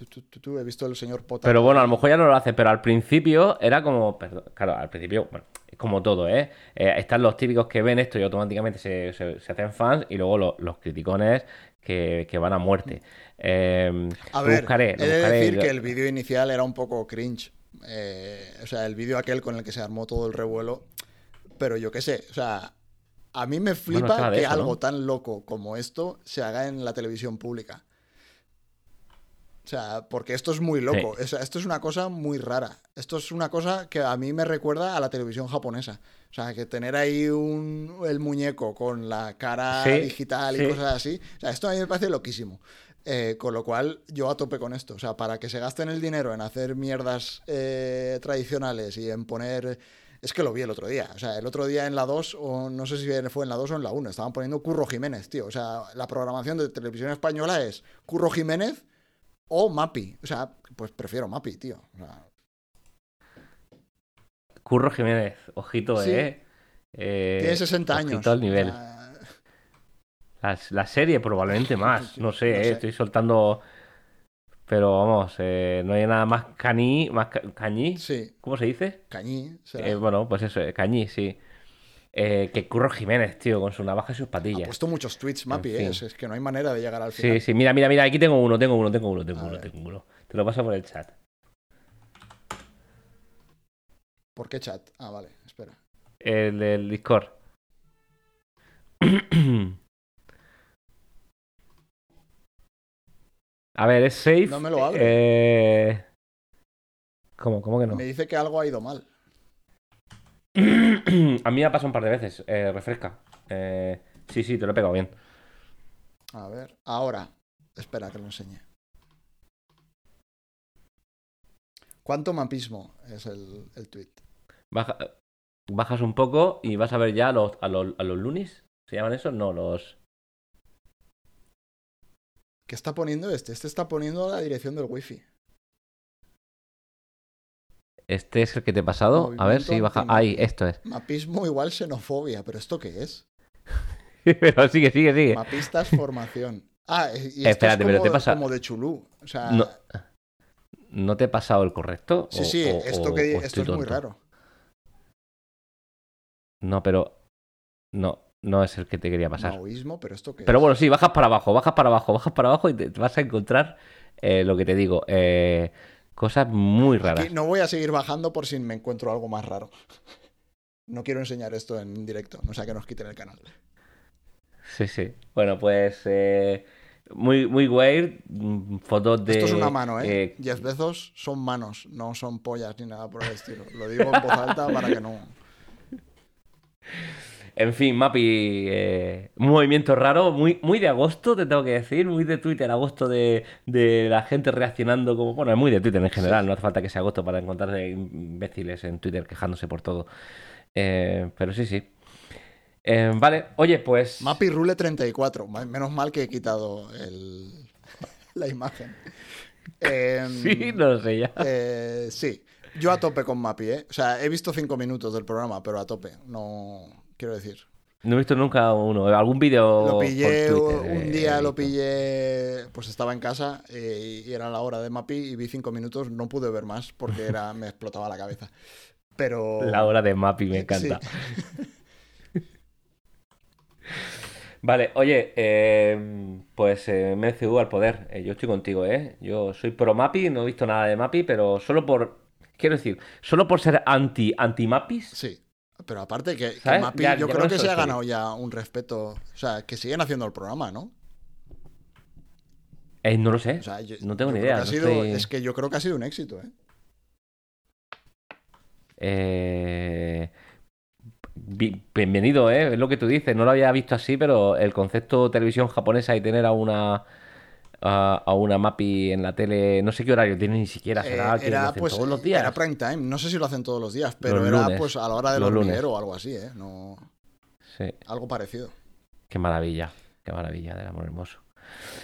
Tú, tú, tú, tú, he visto el señor Potter. Pero bueno, a lo mejor ya no lo hace, pero al principio era como, perdón, claro, al principio, bueno, es como todo, ¿eh? Eh, están los típicos que ven esto y automáticamente se, se- se hacen fans y luego lo- los criticones que, que van a muerte. Eh, A ver, buscaré, he de buscaré decir lo- que el vídeo inicial era un poco cringe. Eh, o sea, el vídeo aquel con el que se armó todo el revuelo. Pero yo qué sé, o sea, a mí me flipa que eso, algo ¿no? tan loco como esto se haga en la televisión pública. O sea, porque esto es muy loco. Sí. Esto es una cosa muy rara. Esto es una cosa que a mí me recuerda a la televisión japonesa. O sea, que tener ahí un, el muñeco con la cara Sí, digital y sí. cosas así. O sea, esto a mí me parece loquísimo. Eh, con lo cual, yo a tope con esto. O sea, para que se gasten el dinero en hacer mierdas eh, tradicionales y en poner. Es que lo vi el otro día. O sea, el otro día en la 2, o no sé si fue en la 2 o en la 1, estaban poniendo Curro Jiménez, tío. O sea, la programación de televisión española es Curro Jiménez o Mapi. O sea, pues prefiero Mapi, tío. O sea, Curro Jiménez, ojito, Sí. ¿eh? Eh, tiene 60 años. Ojito al nivel. La, la serie probablemente más, no sé, No eh, estoy soltando... Pero vamos, eh, no hay nada más caní, más ca- cañí, sí, ¿cómo se dice? Cañí. sea, Eh, bueno, pues eso, eh, cañí, sí. Eh, que Curro Jiménez, tío, con su navaja y sus ha patillas. puesto muchos tweets Mapi, En eh, es, es que no hay manera de llegar al final. Sí, sí, mira, mira, mira, aquí tengo uno, tengo uno, tengo uno, tengo A uno, ver. tengo uno. Te lo paso por el chat. ¿Por qué chat? Ah, vale, espera. El del Discord. A ver, es safe. No me lo abre. Eh... ¿Cómo, cómo que no? Me dice que algo ha ido mal. A mí me ha pasado un par de veces. Eh, refresca. Eh, Sí, sí, te lo he pegado bien. A ver, ahora. Espera que lo enseñe. ¿Cuánto mapismo es el, el tweet? Baja- bajas un poco y vas a ver ya a los, a los, a los lunis. ¿Se llaman esos? No, los. ¿Qué está poniendo este? Este está poniendo la dirección del wifi. Este es el que te he pasado. A ver si baja. Ahí, esto es. Mapismo igual xenofobia, pero ¿esto qué es? Pero sigue, sigue, sigue. Mapistas formación. Ah, y esto Espérate, es pero como, te pasa- como de chulú. O sea, No, ¿No te he pasado el correcto? sí, sí, o- esto, o- que, esto es muy raro. No, pero. No, no es el que te quería pasar. Maoísmo, pero ¿esto qué Pero es? bueno, sí, bajas para abajo, bajas para abajo, bajas para abajo y te, te vas a encontrar eh, lo que te digo. eh, cosas muy raras. Aquí no voy a seguir bajando por si me encuentro algo más raro. No quiero enseñar esto en directo, no sea que nos quiten el canal. Sí, sí. Bueno, pues. eh, muy, muy weird. mm, Fotos de. Esto es una mano, ¿eh? eh, Diez veces son manos, no son pollas ni nada por el estilo. Lo digo en voz alta para que no. En fin, Mapi, eh, un movimiento raro, muy, muy de agosto, te tengo que decir, muy de Twitter, agosto de, de la gente reaccionando como, bueno, es muy de Twitter en general, no hace falta que sea agosto para encontrar imbéciles en Twitter quejándose por todo. Eh, pero sí, sí. Eh, vale, oye, pues... Mapi Rule 34. Ma- Menos mal que he quitado el- la imagen. Em, Sí, no lo sé ya. sí, yo a tope con Mapi, ¿eh? O sea, he visto cinco minutos del programa, pero a tope. No quiero decir. No he visto nunca uno, algún vídeo Lo por pillé Twitter, un eh, día, lo pillé, pues estaba en casa eh, y era la hora de Mapi y vi cinco minutos. No pude ver más porque era, me explotaba la cabeza. Pero La hora de Mapi, me encanta. Vale, oye, eh, pues eh, MCU al poder. Eh, yo estoy contigo, ¿eh? Yo soy pro Mapi, no he visto nada de Mapi, pero solo por. Quiero decir, solo por ser anti anti Mapis. Sí, pero aparte que, que. Mapi, Ya- yo ya creo que se ha ganado ya un respeto. O sea, que siguen haciendo el programa, ¿no? Eh, no lo sé. O sea, yo- no tengo ni idea. que ha no sido- estoy- Es que yo creo que ha sido un éxito, ¿eh? Eh, bi- Bienvenido, ¿eh? Es lo que tú dices. No lo había visto así, pero el concepto televisión japonesa y tener a una. A, a una Mapi en la tele, no sé qué horario tiene ni siquiera, será Eh, que lo era, hacen pues, todos los días. era prime time. No sé si lo hacen todos los días, pero Los era lunes. pues a la hora del hormiguero o algo así, ¿eh? No, Sí. algo parecido. Qué maravilla, qué maravilla del amor hermoso.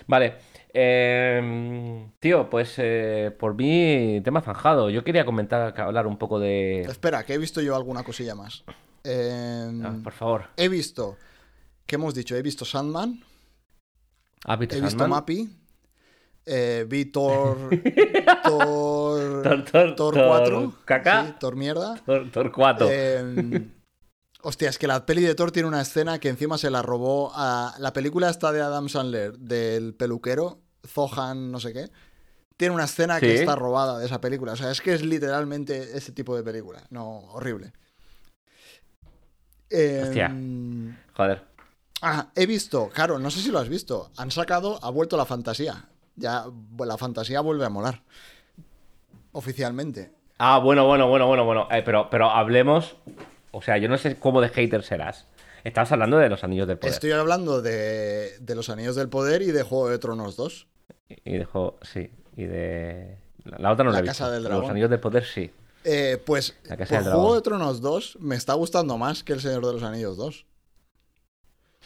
Vale, eh, tío, pues eh, por mí, tema zanjado. Yo quería comentar, hablar un poco de... Espera, que he visto yo alguna cosilla más. Eh, Ah, por favor, he visto, ¿qué hemos dicho? He visto Sandman, ¿has visto he visto? Mappy, eh, vi Thor, Thor, Thor, Thor, Thor Thor 4, caca. sí, Thor mierda. Tor- Torcuato. Eh, hostia, es que la peli de Thor tiene una escena que encima se la robó a la película esta de Adam Sandler del peluquero, Zohan, no sé qué. Tiene una escena que está robada de esa película. O sea, es que es literalmente ese tipo de película. No, horrible. Hostia. Em, Joder. Ah, he visto, claro, no sé si lo has visto. Han sacado, ha vuelto la fantasía. Ya, la fantasía vuelve a molar. Oficialmente. Ah, bueno, bueno, bueno, bueno, bueno. Eh, pero, pero hablemos. O sea, yo no sé cómo de hater serás. Estabas hablando de los anillos del poder. Estoy hablando de, de los Anillos del Poder y de Juego de Tronos 2. Y dejó, sí. Y de. La, la otra no La la he Casa visto. del Dragón. Los anillos del poder sí. Eh, pues, pues. Juego de Tronos 2 me está gustando más que El Señor de los Anillos 2.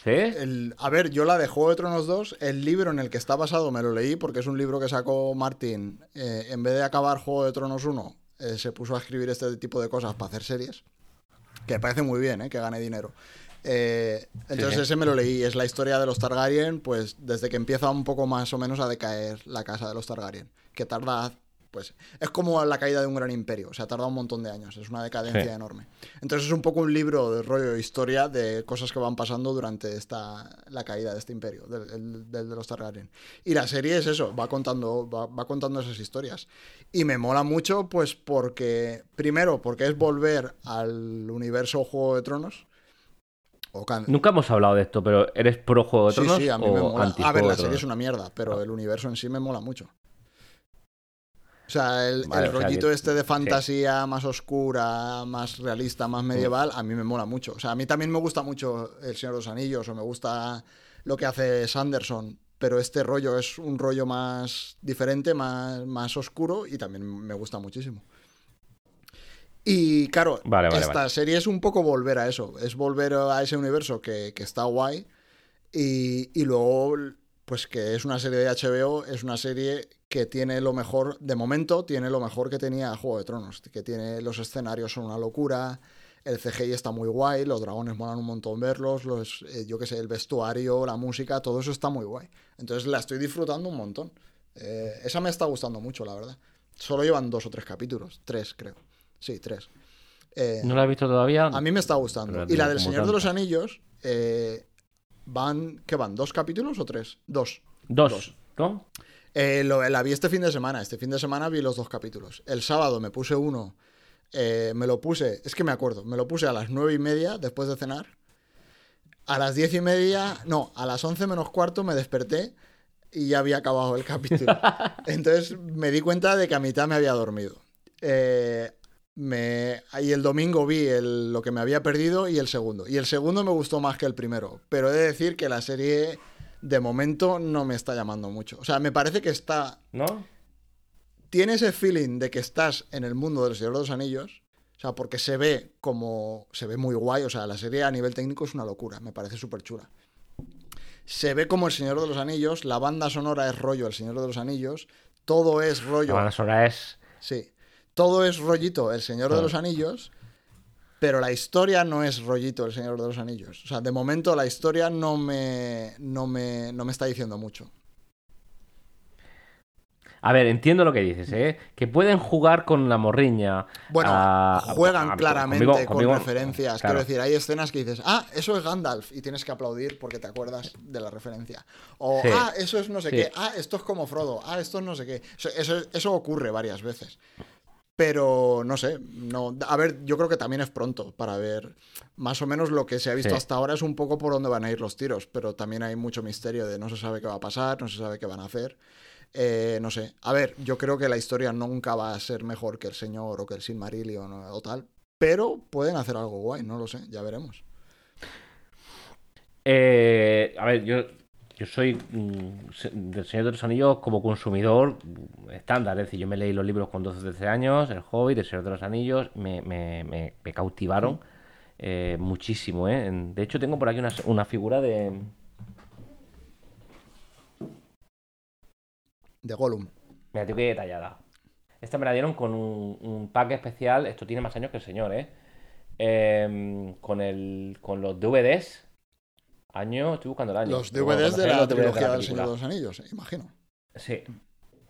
¿Sí? El- a ver, yo la de Juego de Tronos 2, el libro en el que está basado me lo leí porque es un libro que sacó Martin. eh, en vez de acabar Juego de Tronos 1, eh, se puso a escribir este tipo de cosas para hacer series. Que parece muy bien, eh, que gane dinero. Eh, entonces sí. ese me lo leí. Es la historia de los Targaryen, pues desde que empieza un poco más o menos a decaer la casa de los Targaryen. Que tarda, pues, es como la caída de un gran imperio. O sea, tarda un montón de años. Es una decadencia Sí. enorme. Entonces es un poco un libro de rollo de historia de cosas que van pasando durante esta, la caída de este imperio, del, el- del de los Targaryen. Y la serie es eso, va contando, va, va contando esas historias. Y me mola mucho, pues porque, primero, porque es volver al universo Juego de Tronos. Can- Nunca hemos hablado de esto, pero ¿eres pro Juego de Sí, Tronos sí, a mí o me mola. A ver, la serie es una mierda, pero el universo en sí me mola mucho. O sea, el, Vale, el o sea rollito que- este de fantasía más oscura, más realista, más medieval, a mí me mola mucho. O sea, a mí también me gusta mucho El Señor de los Anillos o me gusta lo que hace Sanderson, pero este rollo es un rollo más diferente, más, más oscuro y también me gusta muchísimo. Y claro, Vale, vale, esta serie es un poco volver a eso, es volver a ese universo que, que está guay y, y luego, pues que es una serie de HBO, es una serie que tiene lo mejor, de momento, tiene lo mejor que tenía Juego de Tronos, que tiene los escenarios son una locura, el CGI está muy guay, los dragones molan un montón verlos, los, eh, yo qué sé, el vestuario, la música, todo eso está muy guay. Entonces la estoy disfrutando un montón. Eh, esa me está gustando mucho, la verdad. Solo llevan dos o tres capítulos, tres creo. Sí, tres. Eh, ¿No la has visto todavía? a mí me está gustando. Pero Y la del Señor de los. Anillos, van, ¿qué van? ¿Dos capítulos o tres? Dos. Dos, dos. ¿no? Eh, lo- la vi este fin de semana. Este fin de semana vi los dos capítulos. El sábado me puse uno. eh, me lo puse, es que me acuerdo, me lo puse a las nueve y media después de cenar. A las diez y media, no, a las once menos cuarto me desperté y ya había acabado el capítulo. Entonces me di cuenta de que a mitad me había dormido. Eh, me, y el domingo vi el- lo que me había perdido y el segundo. Y el segundo me gustó más que el primero. Pero he de decir que la serie de momento no me está llamando mucho. O sea, me parece que está ¿No? tiene ese feeling de que estás en el mundo del Señor de los Anillos. O sea, porque se ve como. Se ve muy guay. O sea, la serie a nivel técnico es una locura. Me parece súper chula. Se ve como el Señor de los Anillos. La banda sonora es rollo El Señor de los Anillos. Todo es La rollo. banda sonora es... Sí. Todo es rollito El Señor de los Anillos. Pero la historia no es rollito El Señor de los Anillos. O sea, de momento la historia no me, no me, no me está diciendo mucho. A ver, entiendo lo que dices, ¿eh? Que pueden jugar con la morriña. Bueno, a- juegan a- claramente conmigo- con referencias. claro. Quiero decir, hay escenas que dices, ah, eso es Gandalf, y tienes que aplaudir porque te acuerdas de la referencia. O, Sí. ah, eso es no sé Sí. qué, ah, esto es como Frodo, ah, esto es no sé qué. Eso, eso, eso ocurre varias veces. Pero no sé, no, a ver, yo creo que también es pronto para ver más o menos lo que se ha visto Sí. hasta ahora es un poco por dónde van a ir los tiros, pero también hay mucho misterio de no se sabe qué va a pasar, no se sabe qué van a hacer. Eh, no sé, a ver, yo creo que la historia nunca va a ser mejor que el Señor o que el Silmarillion o, o tal, pero pueden hacer algo guay, no lo sé, ya veremos. Eh, a ver, yo, yo soy mm, del Señor de los Anillos como consumidor estándar. Es decir, yo me leí los libros con 12 o 13 años, El Hobbit, El Señor de los Anillos, me, me- me- me cautivaron eh, muchísimo. ¿eh? De hecho, tengo por aquí una, una figura de... De Gollum. Mira, tío, qué detallada. Esta me la dieron con un, un pack especial. Esto tiene más años que el señor, ¿eh? Em, con, el, con los DVDs. Año, estoy buscando el año. Los DVDs de la trilogía del Señor de los Anillos, imagino. Sí,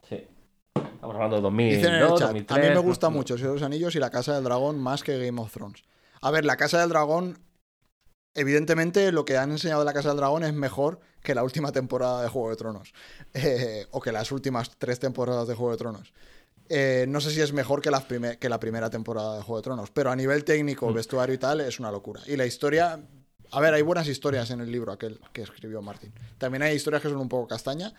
sí. Estamos hablando de 2002, Dicen en el chat, 2003. a mí me gusta no- mucho el Señor de los Anillos y la Casa del Dragón más que Game of Thrones. A ver, la Casa del Dragón, evidentemente lo que han enseñado de la Casa del Dragón es mejor que la última temporada de Juego de Tronos. Eh, o que las últimas tres temporadas de Juego de Tronos. Eh, no sé si es mejor que la, que la primera temporada de Juego de Tronos, pero a nivel técnico, Mm. vestuario y tal, es una locura. Y la historia. A ver, hay buenas historias en el libro aquel que escribió Martin. También hay historias que son un poco castaña,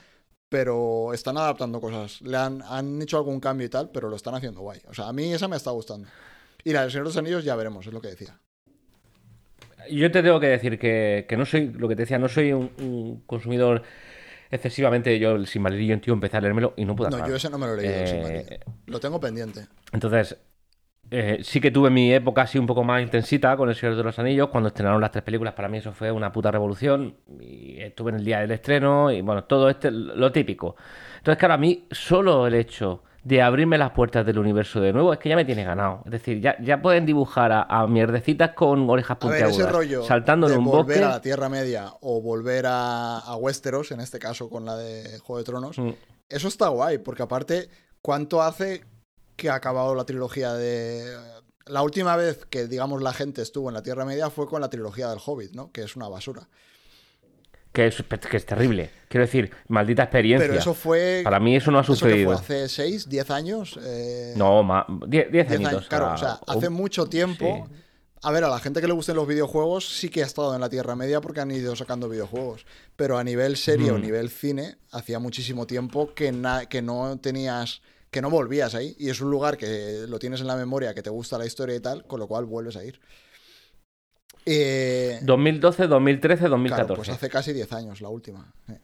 pero están adaptando cosas. Le han, han hecho algún cambio y tal, pero lo están haciendo guay. O sea, a mí esa me está gustando. Y la del Señor de los Anillos ya veremos, es lo que decía. Yo te tengo que decir que, que no soy, lo que te decía, no soy un, un consumidor excesivamente. Yo, el Silmarillion, tío, empecé a leérmelo y no pude No, acabar. yo ese no me lo he leído. Eh. Lo tengo pendiente. Entonces, eh, sí que tuve mi época así un poco más intensita con El Señor de los Anillos. Cuando estrenaron las tres películas, para mí eso fue una puta revolución. Y estuve en el día del estreno y bueno, todo este, lo típico. Entonces, claro, a mí solo el hecho de abrirme las puertas del universo de nuevo es que ya me tiene ganado. Es decir, ya, ya pueden dibujar a, a mierdecitas con orejas A ver, puntiagudas, ese rollo saltando de en un volver bosque. a la Tierra Media o volver a, a Westeros, en este caso con la de Juego de Tronos, Mm. eso está guay, porque aparte, ¿cuánto hace que ha acabado la trilogía de... La última vez que, digamos, la gente estuvo en la Tierra Media fue con la trilogía del Hobbit, ¿no? Que es una basura. Que es, que es terrible. Quiero decir, maldita experiencia. Pero eso fue... Para mí eso no ha ¿eso qué sucedido. fue? ¿Hace 6, 10 años? Eh, No, más. 10 10 añitos. años. Claro, o sea, hace un- mucho tiempo... sí. A ver, a la gente que le gusten los videojuegos sí que ha estado en la Tierra Media porque han ido sacando videojuegos. Pero a nivel serie o Mm. nivel cine, hacía muchísimo tiempo que, que no tenías. Que no volvías ahí. Y es un lugar que lo tienes en la memoria, que te gusta la historia y tal, con lo cual vuelves a ir. Eh, 2012, 2013, 2014. Claro, pues hace casi 10 años la última. sí.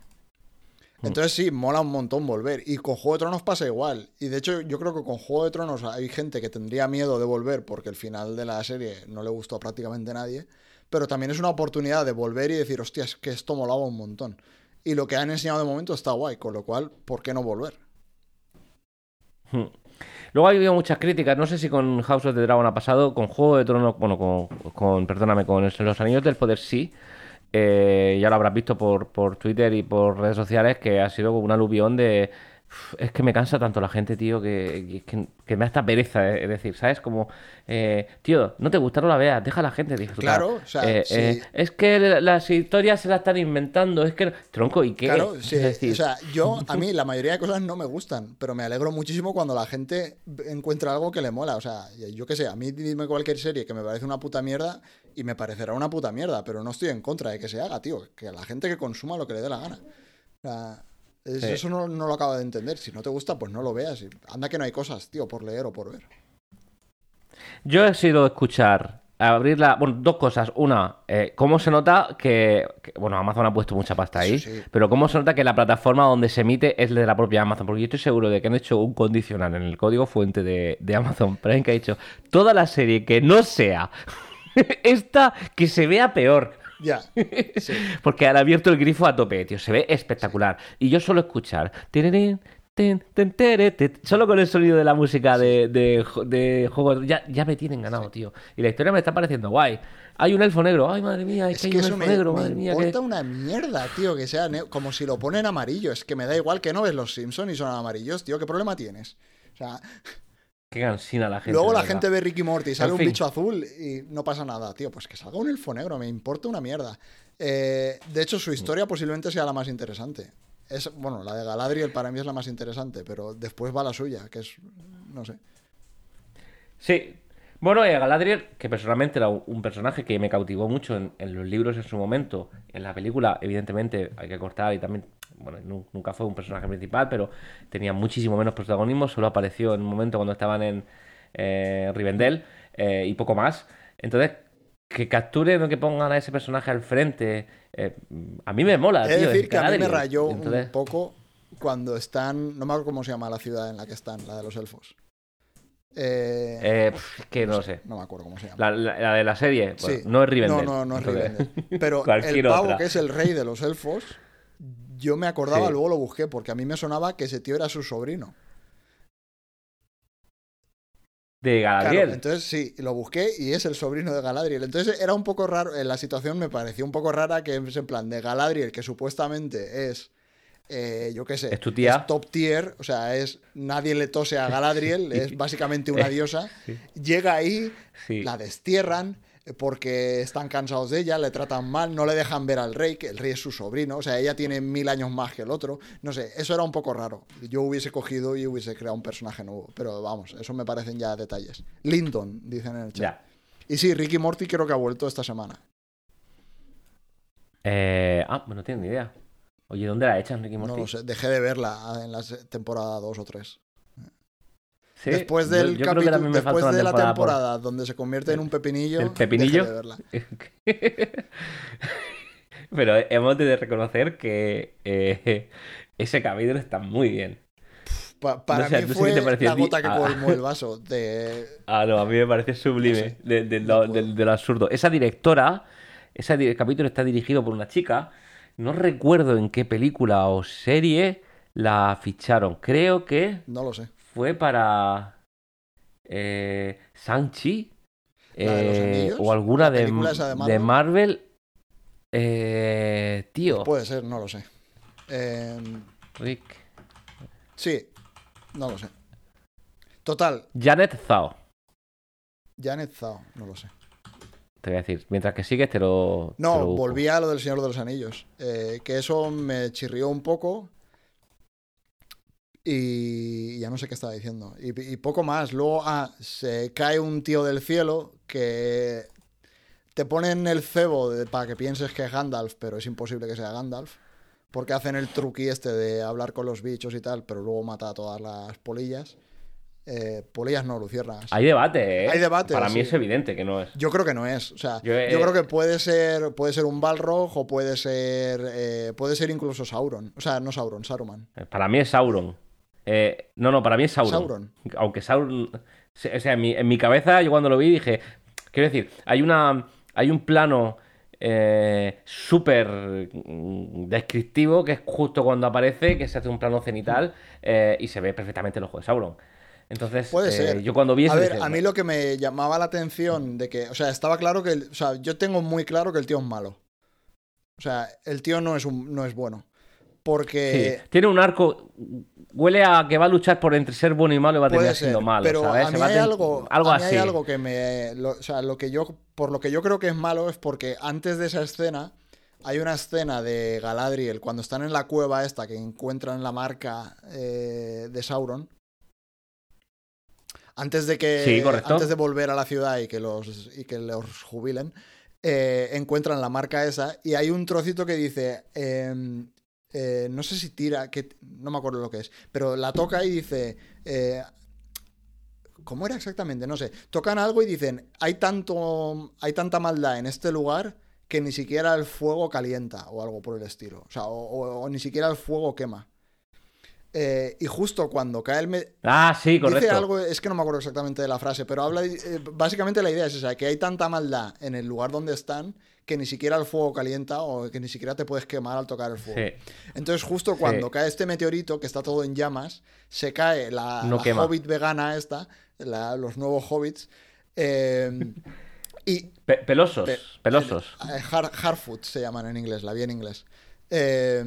Entonces sí, mola un montón volver. Y con Juego de Tronos pasa igual. Y de hecho yo creo que con Juego de Tronos hay gente que tendría miedo de volver porque el final de la serie no le gustó a prácticamente nadie. Pero también es una oportunidad de volver y decir, hostia, es que esto molaba un montón. Y lo que han enseñado de momento está guay, con lo cual, ¿por qué no volver? Hmm. Luego ha habido muchas críticas, no sé si con House of the Dragon ha pasado, con Juego de Tronos, bueno, con, con perdóname, con Los Anillos del Poder sí. Eh, ya lo habrás visto por, por Twitter y por redes sociales que ha sido un aluvión de... "Uf, Es que me cansa tanto la gente, tío, que, que, que me da esta pereza. eh, Es decir, ¿sabes? Como, eh, tío, no te gusta, no la veas, deja a la gente disfrutar. Claro, o sea, Eh, sí. es que las historias se las están inventando, es que... Tronco, ¿y qué? Claro, Es sí, decir, o sea, yo, a mí la mayoría de cosas no me gustan, pero me alegro muchísimo cuando la gente encuentra algo que le mola. O sea, yo qué sé, a mí dime cualquier serie que me parece una puta mierda y me parecerá una puta mierda, pero no estoy en contra de que se haga, tío. Que la gente que consuma lo que le dé la gana. O sea, es- Sí. eso no, no lo acabo de entender. Si no te gusta, pues no lo veas. Anda que no hay cosas, tío, por leer o por ver. Yo he sido escuchar, abrir la. Bueno, dos cosas. Una, eh, cómo se nota que, que- Bueno, Amazon ha puesto mucha pasta ahí. Sí, sí. Pero cómo se nota que la plataforma donde se emite es de la propia Amazon. Porque yo estoy seguro de que han hecho un condicional en el código fuente de, de Amazon Prime que ha dicho: toda la serie que no sea esta, que se vea peor. Ya, sí. Porque han abierto el grifo a tope, tío. Se ve espectacular. Y yo solo escuchar. tirirín, tere, Solo con el sonido de la música de, de, juegos. Ya, ya me tienen ganado, tío. Y la historia me está pareciendo guay. Hay un elfo negro. Ay, madre mía, es, Es que hay un elfo me, negro, me madre mía. que- importa una mierda, tío, que sea como si lo ponen amarillo. Es que me da igual que no ves los Simpsons y son amarillos, tío. ¿Qué problema tienes? O sea, Qué cansina la gente. luego la gente ve Ricky Morty sale En un fin. bicho azul y no pasa nada, tío. Pues que salga un elfo negro, me importa una mierda. Eh, de hecho, su historia posiblemente sea la más interesante. Es, bueno, la de Galadriel para mí es la más interesante, pero después va la suya, que es, no sé. Sí. Bueno, Galadriel, que personalmente era un un personaje que me cautivó mucho en, en los libros en su momento. En la película, evidentemente, hay que cortar y también, bueno, nu- nunca fue un personaje principal, pero tenía muchísimo menos protagonismo. Solo apareció en un momento cuando estaban en eh, Rivendell eh, y poco más. Entonces, que capturen o que pongan a ese personaje al frente, eh, a mí me mola, de tío. decir es que a mí me rayó Entonces, un poco cuando están, no me acuerdo cómo se llama la ciudad en la que están, la de los elfos. Eh, eh, que no sé. No me acuerdo cómo se llama. La, la- la de la serie, bueno, Sí. no es Rivendell. No, no, no es Rivendell. Pero el pavo otra. que es el rey de los elfos, yo me acordaba, Sí. luego lo busqué, porque a mí me sonaba que ese tío era su sobrino. De Claro, Galadriel. entonces sí, lo busqué y es el sobrino de Galadriel. Entonces era un poco raro, en la situación me pareció un poco rara que es en plan de Galadriel, que supuestamente es, eh, yo qué sé, Es tu tía. top tier, o sea, es nadie le tose a Galadriel, es básicamente una diosa. Sí. Llega ahí, Sí. la destierran, porque están cansados de ella, le tratan mal, no le dejan ver al rey, que el rey es su sobrino, o sea, ella tiene mil años más que el otro. No sé, eso era un poco raro. Yo hubiese cogido y hubiese creado un personaje nuevo, pero vamos, eso me parecen ya detalles. Lyndon, dicen en el chat. Ya. Y sí, Ricky Morty creo que ha vuelto esta semana. Eh, ah, pues no tengo ni idea. Oye, ¿dónde la echan, Ricky Morty? No lo sé, dejé de verla en la temporada 2 o 3. Sí, Después del yo capítulo, después de la temporada por- temporada donde se convierte en un pepinillo, ¿El pepinillo? de verla. Pero hemos de reconocer que eh, ese capítulo está muy bien. Pa- para mí fue la gota que Ah. colmó el vaso de... Ah, no, a mí me parece sublime No sé, de, lo, puedo. de- de lo absurdo. Esa directora, ese di- capítulo está dirigido por una chica. No recuerdo en qué película o serie la ficharon. Creo que No lo sé. Fue para eh, Shang-Chi ¿La de eh, o alguna ¿La de, película esa de de Marvel? Marvel. Eh, tío, Puede ser, no lo sé. Eh, Rick. sí, no lo sé. Total, Janet Zhao. Janet Zhao, no lo sé. Te voy a decir, mientras que sigues te lo. te lo No, volví a lo del Señor de los Anillos. eh, que eso me chirrió un poco. Y ya no sé qué estaba diciendo. Y, y poco más. Luego, ah, se cae un tío del cielo que te ponen el cebo de- para que pienses que es Gandalf, pero es imposible que sea Gandalf. Porque hacen el truqui este de hablar con los bichos y tal, pero luego mata a todas las polillas. Eh, polillas no, luciérnagas. Hay debate, ¿eh? Hay debate, Para mí es evidente que no es. Yo creo que no es. O sea, Yo, yo, eh, creo que puede ser, puede ser un Balrog o puede ser, eh, puede ser incluso Sauron. O sea, no Sauron, Saruman. Para mí es Sauron. Eh, no, no, para mí es Sauron. Sauron. Aunque Sauron. O sea, en mi, en mi cabeza, yo cuando lo vi dije. Quiero decir, hay una. Hay un plano eh, súper mm, descriptivo que es justo cuando aparece, que se hace un plano cenital eh, y se ve perfectamente el ojo de Sauron. Entonces, Puede eh, ser. yo cuando vi eso A ver, dije, a mí lo que me llamaba la atención de que, o sea, estaba claro que, el- o sea, yo tengo muy claro que el tío es malo. O sea, el tío no es un, no es bueno. Porque Sí, tiene un arco. Huele a que va a luchar por entre ser bueno y malo y va a terminar siendo malo. pero ¿sabes? a mí hay algo, algo a mí así. hay algo que me, lo- o sea, lo que yo, por lo que yo creo que es malo es porque antes de esa escena hay una escena de Galadriel cuando están en la cueva esta que encuentran la marca eh, de Sauron. Antes de que, Sí, correcto. antes de volver a la ciudad y que los y que los jubilen, eh, encuentran la marca esa y hay un trocito que dice, em, eh, no sé si tira, que no me acuerdo lo que es, pero la toca y dice, eh, ¿cómo era exactamente? No sé. Tocan algo y dicen, hay tanto, hay tanta maldad en este lugar que ni siquiera el fuego calienta o algo por el estilo, o sea, o, ni siquiera el fuego quema. Eh, y justo cuando cae el, me- Ah, sí, correcto. Dice algo, es que no me acuerdo exactamente de la frase, pero habla, eh, básicamente la idea es esa, que hay tanta maldad en el lugar donde están que ni siquiera el fuego calienta o que ni siquiera te puedes quemar al tocar el fuego. Sí. Entonces justo cuando cae este meteorito, que está todo en llamas, se cae la, No la quema. hobbit vegana esta, la- los nuevos hobbits, eh, y Pe- pelosos, Pe- pelosos. eh, Har- Harfoot se llaman en inglés, la vi en inglés. Eh,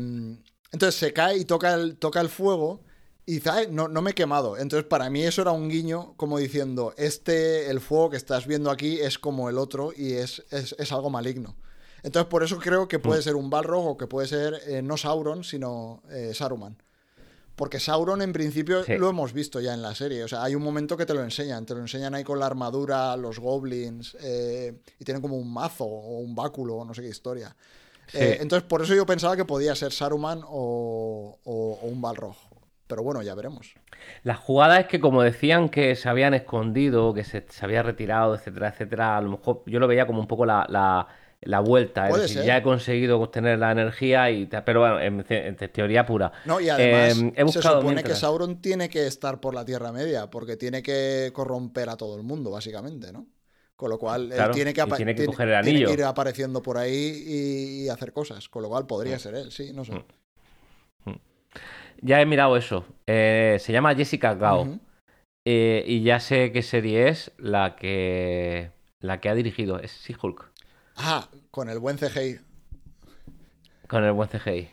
entonces se cae y toca el, toca el fuego y dice, "Ay, no, no me he quemado. Entonces para mí eso era un guiño como diciendo, este, el fuego que estás viendo aquí es como el otro y es, es, es algo maligno. Entonces por eso creo que Mm. puede ser un Balrog o que puede ser eh, no Sauron, sino eh, Saruman. Porque Sauron en principio Sí. lo hemos visto ya en la serie. O sea, hay un momento que te lo enseñan. Te lo enseñan ahí con la armadura, los goblins. eh, y tienen como un mazo o un báculo o no sé qué historia. Sí. Eh, entonces, por eso yo pensaba que podía ser Saruman o, o- o un Balrog. Pero bueno, ya veremos. La jugada es que como decían que se habían escondido, que se, se había retirado, etcétera, etcétera, a lo mejor yo lo veía como un poco la, la, la vuelta. Es Puede decir, ser. ya he conseguido obtener la energía y pero bueno, en, en teoría pura. No, y además Eh, he se supone mientras- que Sauron tiene que estar por la Tierra Media, porque tiene que corromper a todo el mundo, básicamente, ¿no? Con lo cual, él tiene que, tiene que tiene- coger el tiene que anillo. ir apareciendo por ahí y, y hacer cosas. Con lo cual podría Mm. ser él, sí, no sé. Mm. Ya he mirado eso. Eh, se llama Jessica Gao. Eh, y ya sé qué serie es la que la que ha dirigido. Es She-Hulk. Ah, con el buen CGI. Con el buen CGI.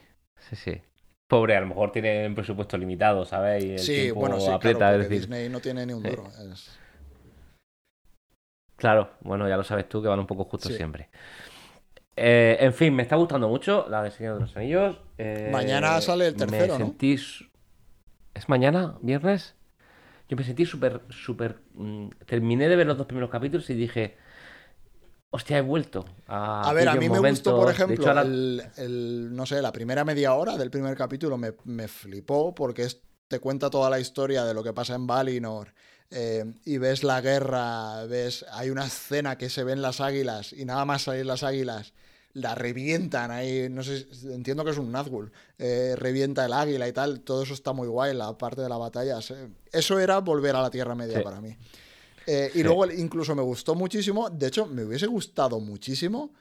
Sí, sí. Pobre, a lo mejor tiene un presupuesto limitado, ¿sabes? Y el Sí, bueno, sí, claro, porque decir. Disney no tiene ni un Sí. duro. es- Claro, bueno, ya lo sabes tú que van un poco justos siempre. Eh, en fin, me está gustando mucho la de Señor de los Anillos. Eh, mañana sale el tercero, me sentí... ¿Es mañana? ¿Viernes? Yo me sentí súper, súper... Mm, terminé de ver los dos primeros capítulos y dije... Hostia, he vuelto a... A ver, a mí me gustó, por ejemplo, el, no sé, la primera media hora del primer capítulo me, me flipó porque te cuenta toda la historia de lo que pasa en Valinor eh, y ves la guerra, ves, hay una escena que se ven las águilas y nada más salir las águilas, la revientan ahí, no sé, entiendo que es un Nazgûl, eh, revienta el águila y tal, todo eso está muy guay, la parte de la batalla. Eso era volver a la Tierra Media para mí. Eh, y luego incluso me gustó muchísimo, de hecho me hubiese gustado muchísimo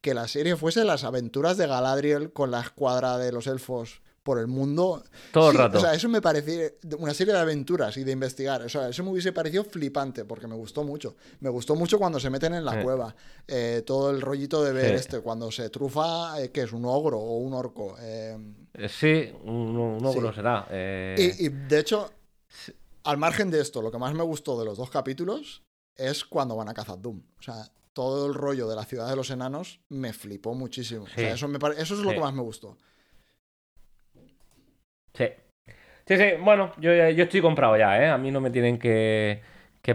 que la serie fuese las aventuras de Galadriel con la escuadra de los elfos por el mundo. Todo el rato. O sea, eso me parecía una serie de aventuras y de investigar. O sea, eso me hubiese parecido flipante porque me gustó mucho. Me gustó mucho cuando se meten en la cueva. Eh, todo el rollito de ver este, cuando se trufa, eh, que es un ogro o un orco. Eh, sí, un, ogro será. Y, y, de hecho, al margen de esto, lo que más me gustó de los dos capítulos es cuando van a cazar Doom. O sea, todo el rollo de la ciudad de los enanos me flipó muchísimo. O sea, eso, me eso es lo que más me gustó. Sí. Sí, sí, bueno, yo, yo estoy comprado ya, ¿eh? A mí no me tienen que,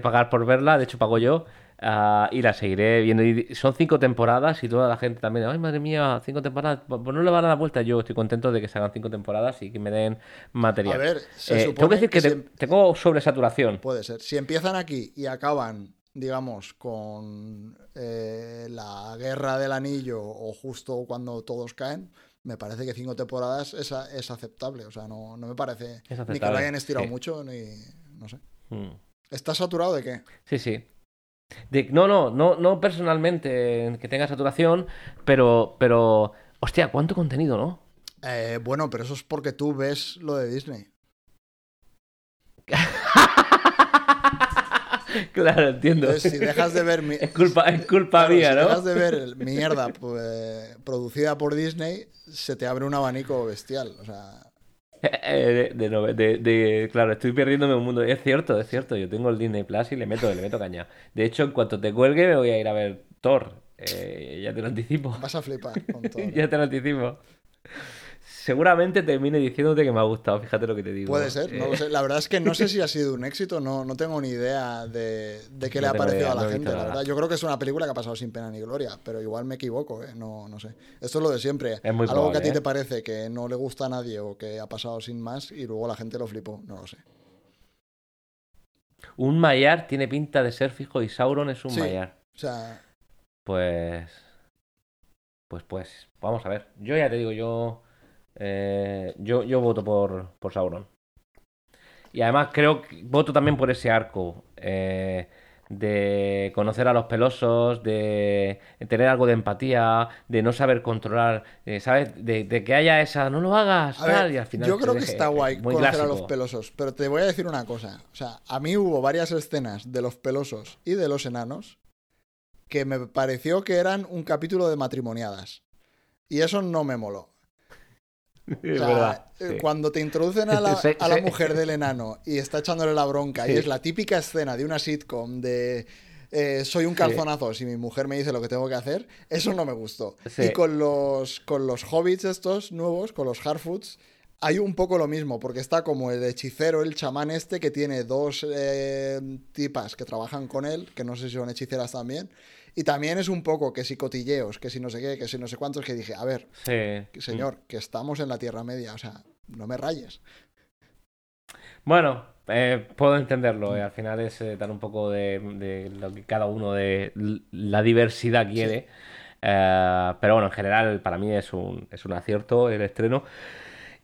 pagar por verla, de hecho pago yo. Ah, y la seguiré viendo. Y son cinco temporadas y toda la gente también, ay madre mía, cinco temporadas, pues no le van a dar vuelta. Yo estoy contento de que se hagan cinco temporadas y que me den material. A ver, se eh, Tengo que decir que, em- tengo sobresaturación. Puede ser. Si empiezan aquí y acaban, digamos, con eh, la guerra del anillo o justo cuando todos caen, me parece que cinco temporadas es, es aceptable. O sea, no, no me parece ni que lo hayan estirado mucho, ni. No sé. Hmm. ¿Estás saturado de qué? Sí, sí. no, no, no, no personalmente que tenga saturación, pero, pero. Hostia, ¿cuánto contenido, no? Eh, bueno, pero eso es porque tú ves lo de Disney. claro, entiendo. si dejas de ver. Es culpa, es culpa mía, ¿no? Si dejas de ver mierda pues, producida por Disney, se te abre un abanico bestial. O sea. Eh, de, claro, estoy perdiéndome un mundo. Es cierto, es cierto. Yo tengo el Disney Plus y le meto, le meto caña. De hecho, en cuanto te cuelgue, me voy a ir a ver Thor. Eh, ya te lo anticipo. Vas a flipar con Thor. ya te lo anticipo seguramente termine diciéndote que me ha gustado, fíjate lo que te digo. Puede ser, no lo sé. La verdad es que no sé si ha sido un éxito, no, no tengo ni idea de, de qué le ha parecido a la gente, la verdad. Yo creo que es una película que ha pasado sin pena ni gloria, pero igual me equivoco, ¿eh? no, no sé. Esto es lo de siempre. Algo que a ti te ¿eh? parece que no le gusta a nadie o que ha pasado sin más y luego la gente lo flipó, no lo sé. Un Mayar tiene pinta de ser fijo y Sauron es un sí, Mayar. O sea. Pues. Pues, pues, vamos a ver. Yo ya te digo, yo eh, yo, yo voto por, por Sauron. Y además creo que voto también por ese arco. Eh, de conocer a los pelosos, de tener algo de empatía, de no saber controlar, eh, ¿sabes? De, que haya esa, no lo hagas, y al final Yo creo que está guay conocer a los pelosos, pero te voy a decir una cosa. O sea, a mí hubo varias escenas de los pelosos y de los enanos que me pareció que eran un capítulo de matrimoniadas. Y eso no me moló. Eh, cuando te introducen a la, a la, mujer del enano y está echándole la bronca, y es la típica escena de una sitcom de eh, soy un calzonazo si mi mujer me dice lo que tengo que hacer, eso no me gustó. Y con los, con los hobbits estos nuevos, con los Harfoots, hay un poco lo mismo, porque está como el hechicero, el chamán este, que tiene dos eh, tipas que trabajan con él, que no sé si son hechiceras también, y también es un poco que si cotilleos, que si no sé qué, que si no sé cuántos, que dije, a ver, señor, que estamos en la Tierra Media, o sea, no me rayes. Bueno, eh, puedo entenderlo, eh, al final es eh, dar un poco de, lo que cada uno de la diversidad quiere. pero bueno, en general para mí es un, es un acierto el estreno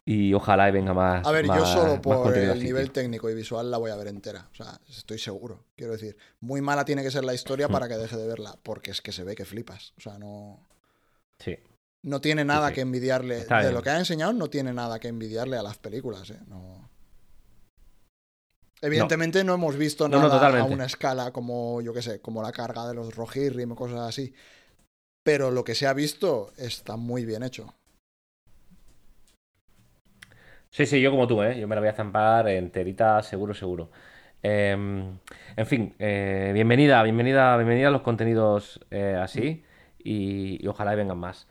y ojalá venga más. A ver, yo solo por el nivel técnico y visual la voy a ver entera. O sea, estoy seguro. Quiero decir, muy mala tiene que ser la historia para que deje de verla, porque es que se ve que flipas. O sea, no. Sí. No tiene nada que envidiarle. de lo que ha enseñado, no tiene nada que envidiarle a las películas, ¿eh? No. Evidentemente no, hemos visto nada a una escala como, yo qué sé, como la carga de los Rohirrim o cosas así. Pero lo que se ha visto está muy bien hecho. Sí, sí, yo como tú, ¿eh? Yo me la voy a zampar enterita, seguro, seguro. Em, en fin, eh, bienvenida, bienvenida, bienvenida a los contenidos eh, así y, y ojalá vengan más.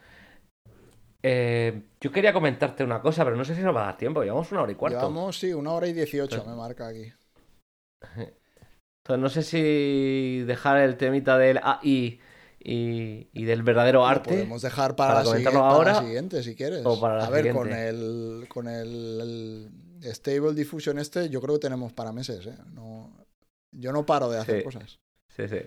Eh, yo quería comentarte una cosa, pero no sé si nos va a dar tiempo. Llevamos una hora y cuarto. Llevamos, sí, una hora y dieciocho me marca aquí. Entonces, no sé si dejar el temita del AI y, y del verdadero Lo arte. podemos dejar para, para comentarlo para la siguiente, si quieres. o para la a ver, con siguiente. el, con el, el Stable Diffusion este, yo creo que tenemos para meses, ¿eh? No, yo no paro de hacer Sí. cosas. Sí, sí.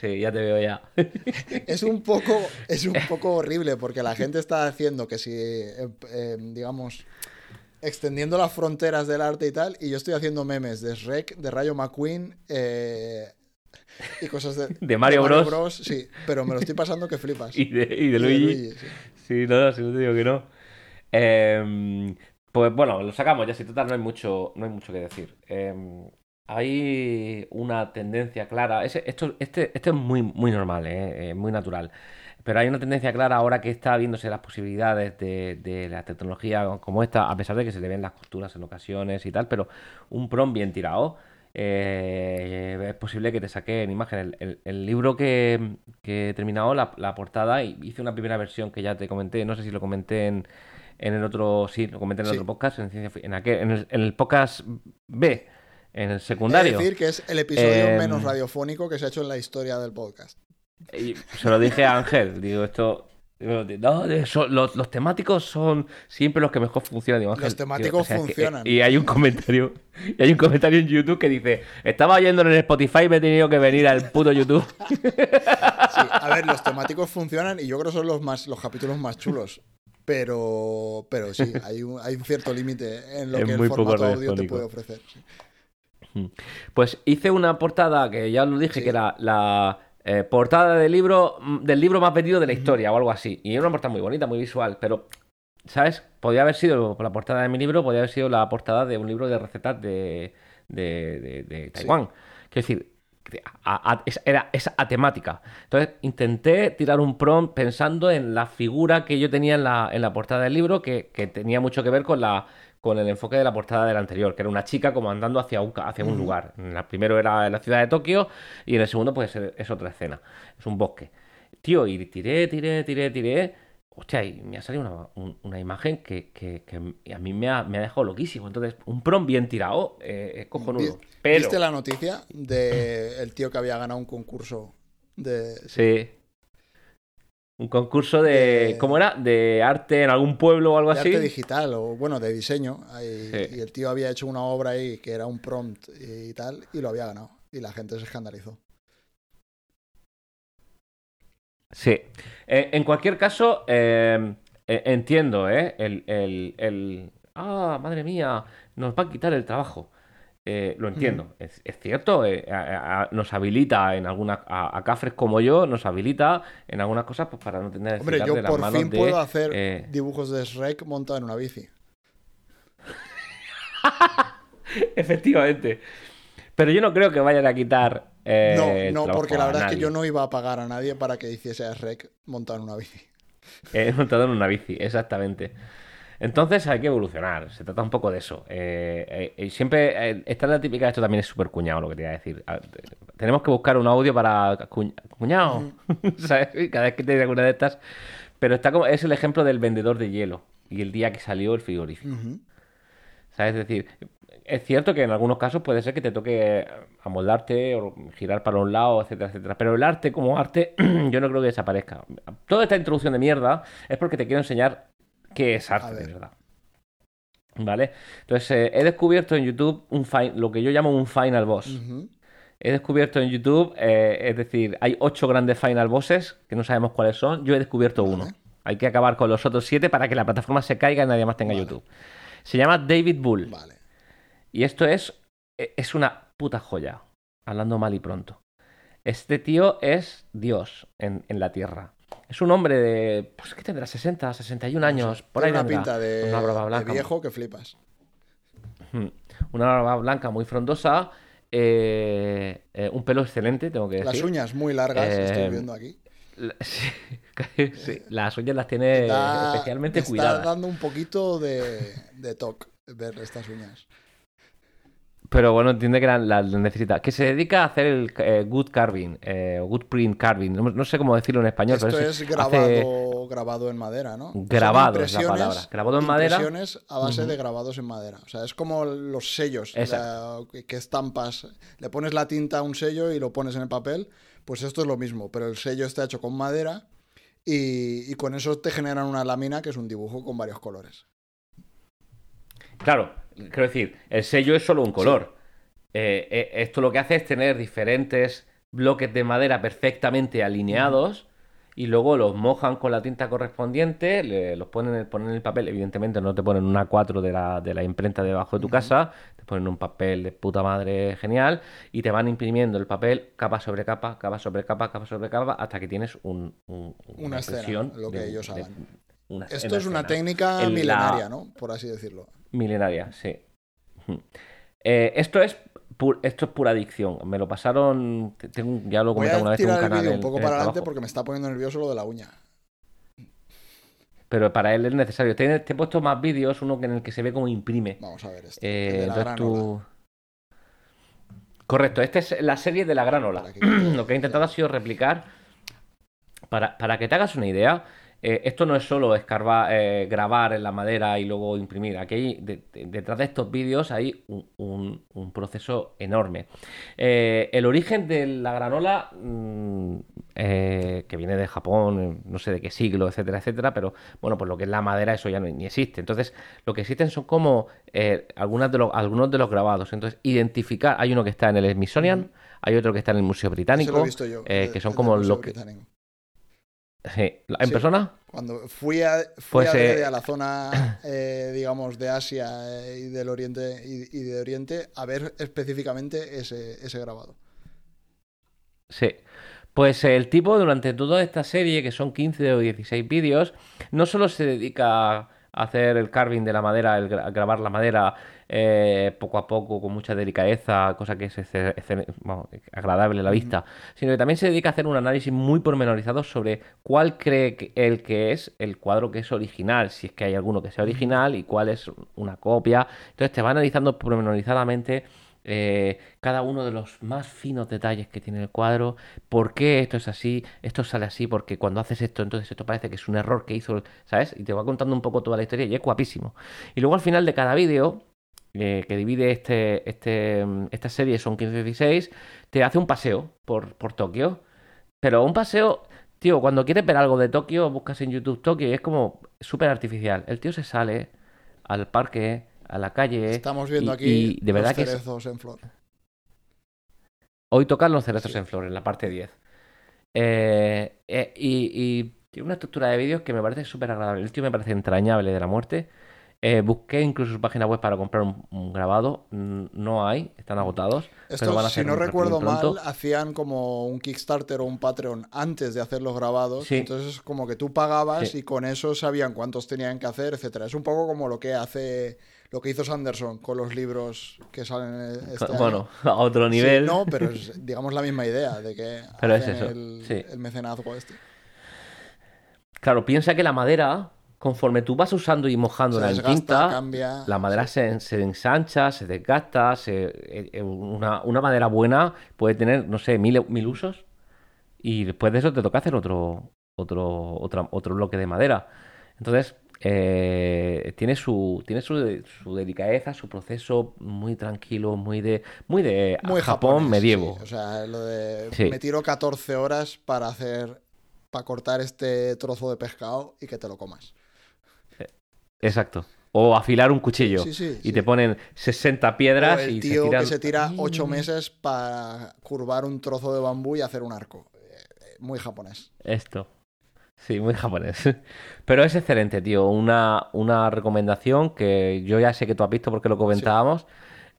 Sí, ya te veo ya. Es un poco, es un poco horrible porque la gente está haciendo que si, eh, eh, digamos, extendiendo las fronteras del arte y tal, y yo estoy haciendo memes de Shrek, de Rayo McQueen eh, y cosas de, De Mario Bros. Sí, pero me lo estoy pasando que flipas. Y de, y de Y Luigi. sí. Sí, no, si no te digo que no. Em, pues bueno, lo sacamos ya, si total no hay mucho, no hay mucho que decir. Em, hay una tendencia clara. ese- esto, este, esto es muy, muy normal, ¿eh? Eh, muy natural. Pero hay una tendencia clara ahora que está viéndose las posibilidades de, de la tecnología como esta, a pesar de que se le ven las costuras en ocasiones y tal, pero un prom bien tirado. Eh, es posible que te saquen imagen. El, el- el libro que, que he terminado, la, la portada, y hice una primera versión que ya te comenté, no sé si lo comenté en, en el otro, sí, lo comenté en el Sí. otro podcast, en, en, aquel- en el, en el podcast B, en el Es secundario. decir, que es el episodio Em, menos radiofónico que se ha hecho en la historia del podcast. Y se lo dije a Ángel, digo, esto. No, los, los temáticos son siempre los que mejor funcionan. Digo, Los temáticos o sea, es que- funcionan. y hay un comentario, y hay un comentario en YouTube que dice, estaba oyéndolo en Spotify y me he tenido que venir al puto YouTube. Sí, a ver, los temáticos funcionan y yo creo que son los más los capítulos más chulos. Pero, pero sí, hay un, hay un cierto límite en lo Es que el formato audio te puede ofrecer. sí. Pues hice una portada que ya lo dije, que era la eh, portada del libro, mm, del libro más vendido de la historia o algo así. Y era una portada muy bonita, muy visual, pero, ¿sabes? Podía haber sido la portada de mi libro, podía haber sido la portada de un libro de recetas de, de, de- de Taiwán. Quiero decir, a- era, es atemática. Entonces intenté tirar un prompt pensando en la figura que yo tenía en la, en la portada del libro, que, que tenía mucho que ver con la con el enfoque de la portada del anterior, que era una chica como andando hacia un, hacia un lugar. En el primero era la ciudad de Tokio y en el segundo pues es, otra escena, es un bosque. Tío, y tiré, tiré, tiré, tiré. Hostia, y me ha salido una, un- una imagen que, que- que a mí me ha, me ha dejado loquísimo. Entonces, un prom bien tirado eh, es cojonudo. Pero, ¿Viste la noticia del tío que había ganado un concurso de... sí. Un concurso de, ¿cómo era? De arte en algún pueblo o algo de así. arte digital o bueno, de diseño. Sí. Y el tío había hecho una obra ahí que era un prompt y tal, y lo había ganado. Y la gente se escandalizó. Sí. Eh, en cualquier caso, eh, eh, entiendo, ¿eh? El, el- el- Ah, madre mía, nos va a quitar el trabajo. Eh, lo entiendo, es, es cierto, eh, a- a- nos habilita en algunas, a, a cafres como yo, nos habilita en algunas cosas pues, para no tener Hombre, yo de las por manos fin de, puedo hacer eh, dibujos de Shrek montado en una bici. Efectivamente. Pero yo no creo que vayan a quitar eh, No, no, porque la verdad es que yo no iba a pagar a nadie para que hiciese a Shrek montado en una bici. Montado en una bici, exactamente. Entonces hay que evolucionar, se trata un poco de eso. Eh, eh, siempre, eh, esta es la típica, esto también es súper cuñado lo que te iba a decir. Ah, te- Tenemos que buscar un audio para cu- cuñado, ¿sabes? Cada vez que te diga alguna de estas. Pero está como, es el ejemplo del vendedor de hielo y el día que salió el frigorífico. ¿Sabes? Es decir, es cierto que en algunos casos puede ser que te toque amoldarte o girar para un lado, etcétera, etcétera. Pero el arte como arte, yo no creo que desaparezca. Toda esta introducción de mierda es porque te quiero enseñar qué es arte de ver. verdad. ¿Vale? Entonces, eh, he descubierto en YouTube un lo que yo llamo un final boss. He descubierto en YouTube, eh, es decir, hay ocho grandes final bosses que no sabemos cuáles son. Yo he descubierto uno. Hay que acabar con los otros siete para que la plataforma se caiga y nadie más tenga Vale. YouTube. Se llama David Bull. Vale. Y esto es, e, es una puta joya, hablando mal y pronto. Este tío es Dios en, en la Tierra. Es un hombre de, pues, ¿qué tendrá? 60, 61 años, por ahí una vendrá. pinta de, Una barba de blanca. viejo que flipas. Mm. Una barba blanca muy frondosa, eh, eh, un pelo excelente, tengo que decir. Las uñas muy largas, Eh, estoy viendo aquí. La- sí, sí, las uñas las tiene especialmente me está cuidadas. dando un poquito de, de toque ver estas uñas. Pero bueno, entiende que la, la necesita. Que se dedica a hacer el eh, good carving, eh, good print carving. No, no sé cómo decirlo en español, Esto pero es hace- grabado, grabado en madera, ¿no? Grabado es la palabra. Grabado en madera. A base de grabados en madera. O sea, es como los sellos la- que- que estampas. Le pones la tinta a un sello y lo pones en el papel. Pues esto es lo mismo, pero el sello está hecho con madera y, y con eso te generan una lámina que es un dibujo con varios colores. Claro, quiero decir, el sello es solo un color. Eh, eh, esto lo que hace es tener diferentes bloques de madera perfectamente alineados y luego los mojan con la tinta correspondiente, le- los ponen, en- ponen en el papel. Evidentemente no te ponen una 4 de la, de la imprenta debajo de tu casa, te ponen un papel de puta madre genial y te van imprimiendo el papel capa sobre capa, capa sobre capa, capa sobre capa, hasta que tienes un, un- Una escena, impresión lo que de- ellos de- hagan. una Esto es una escena. técnica En la- milenaria, ¿no? Por así decirlo. Milenaria, sí. Eh, esto es esto es pura adicción. Me lo pasaron, te- tengo, un- ya lo he comentado una vez en un el canal en- un poco en el para adelante porque me está poniendo nervioso lo de la uña. pero para él es necesario. Te, te he puesto más vídeos, uno que en el que se ve cómo imprime. Vamos a ver esto. Eh, el de la entonces granola. tú... Correcto, esta es la serie de la granola. Que Lo que he intentado ha sido replicar, para, para que te hagas una idea, eh, esto no es solo escarbar, eh, grabar en la madera y luego imprimir. Aquí hay- de- de- detrás de estos vídeos hay un, un- un proceso enorme. Eh, el origen de la granola, mm, que viene de Japón, no sé de qué siglo, etcétera, etcétera, pero bueno, pues lo que es la madera, eso ya no, ni existe. Entonces, lo que existen son como algunas de los, algunos de los grabados. Entonces, identificar, hay uno que está en el Smithsonian, hay otro que está en el Museo Británico, lo he visto yo. que son como Museo lo que... Británico. Sí, ¿En Sí. persona? Cuando fui a, fui Pues, eh, a la zona, eh, digamos, de Asia eh, y del Oriente y, y de Oriente a ver específicamente ese, ese grabado. Sí. Pues el tipo durante toda esta serie, que son 15 o 16 vídeos, no solo se dedica a hacer el carving de la madera, el gra- grabar la madera eh, poco a poco, con mucha delicadeza, cosa que es agradable a la vista, sino que también se dedica a hacer un análisis muy pormenorizado sobre cuál cree que- él que es el cuadro que es original, si es que hay alguno que sea original y cuál es una copia. Entonces te va analizando pormenorizadamente eh, cada uno de los más finos detalles que tiene el cuadro, por qué esto es así, esto sale así, porque cuando haces esto, entonces esto parece que es un error que hizo, el- ¿sabes? Y te va contando un poco toda la historia y es guapísimo. Y luego al final de cada vídeo, eh, que divide este, este, mm, esta serie, son 15-16, te hace un paseo por, por Tokio. Pero un paseo, tío, cuando quieres ver algo de Tokio, buscas en YouTube Tokio y es como súper artificial. El tío se sale al parque, a la calle. Estamos viendo y- aquí y de verdad los que es- cerezos en flor. Hoy tocan los cerezos Sí. en flor, en la parte 10. Eh, eh, y, y tiene una estructura de vídeos que me parece súper agradable. El tío me parece entrañable de la muerte. Eh, busqué incluso su página web para comprar un, un grabado. No hay, están agotados. pero Estos, van a si no recuerdo mal, hacían como un Kickstarter o un Patreon antes de hacer los grabados. Sí. Entonces, como que tú pagabas Sí. y con eso sabían cuántos tenían que hacer, etcétera. Es un poco como lo que hace, lo que hizo Sanderson con los libros que salen este año. Bueno, a otro Sí, nivel. no, pero es, digamos, la misma idea de que Pero es eso, el mecenazgo este. Claro, piensa que la madera, conforme tú vas usando y en desgasta, tinta, la madera se, se ensancha, se desgasta. se- eh, eh, una, una madera buena puede tener, no sé, mil, mil usos. Y después de eso te toca hacer otro, otro, otra- otro bloque de madera. Entonces, eh, tiene su, tiene su, su delicadeza, su proceso muy tranquilo, muy de, muy de Muy Japón japonés, medievo. sí. O sea, lo de Sí. me tiro 14 horas para hacer, para cortar este trozo de pescado y que te lo comas. Exacto. O afilar un cuchillo. Sí, sí, y sí. te ponen 60 piedras O el y se tío tiran... que se tira 8 meses para curvar un trozo de bambú y hacer un arco. Eh, Muy japonés. Esto. Sí, muy japonés. Pero es excelente, tío. Una, una recomendación que yo ya sé que tú has visto porque lo comentábamos.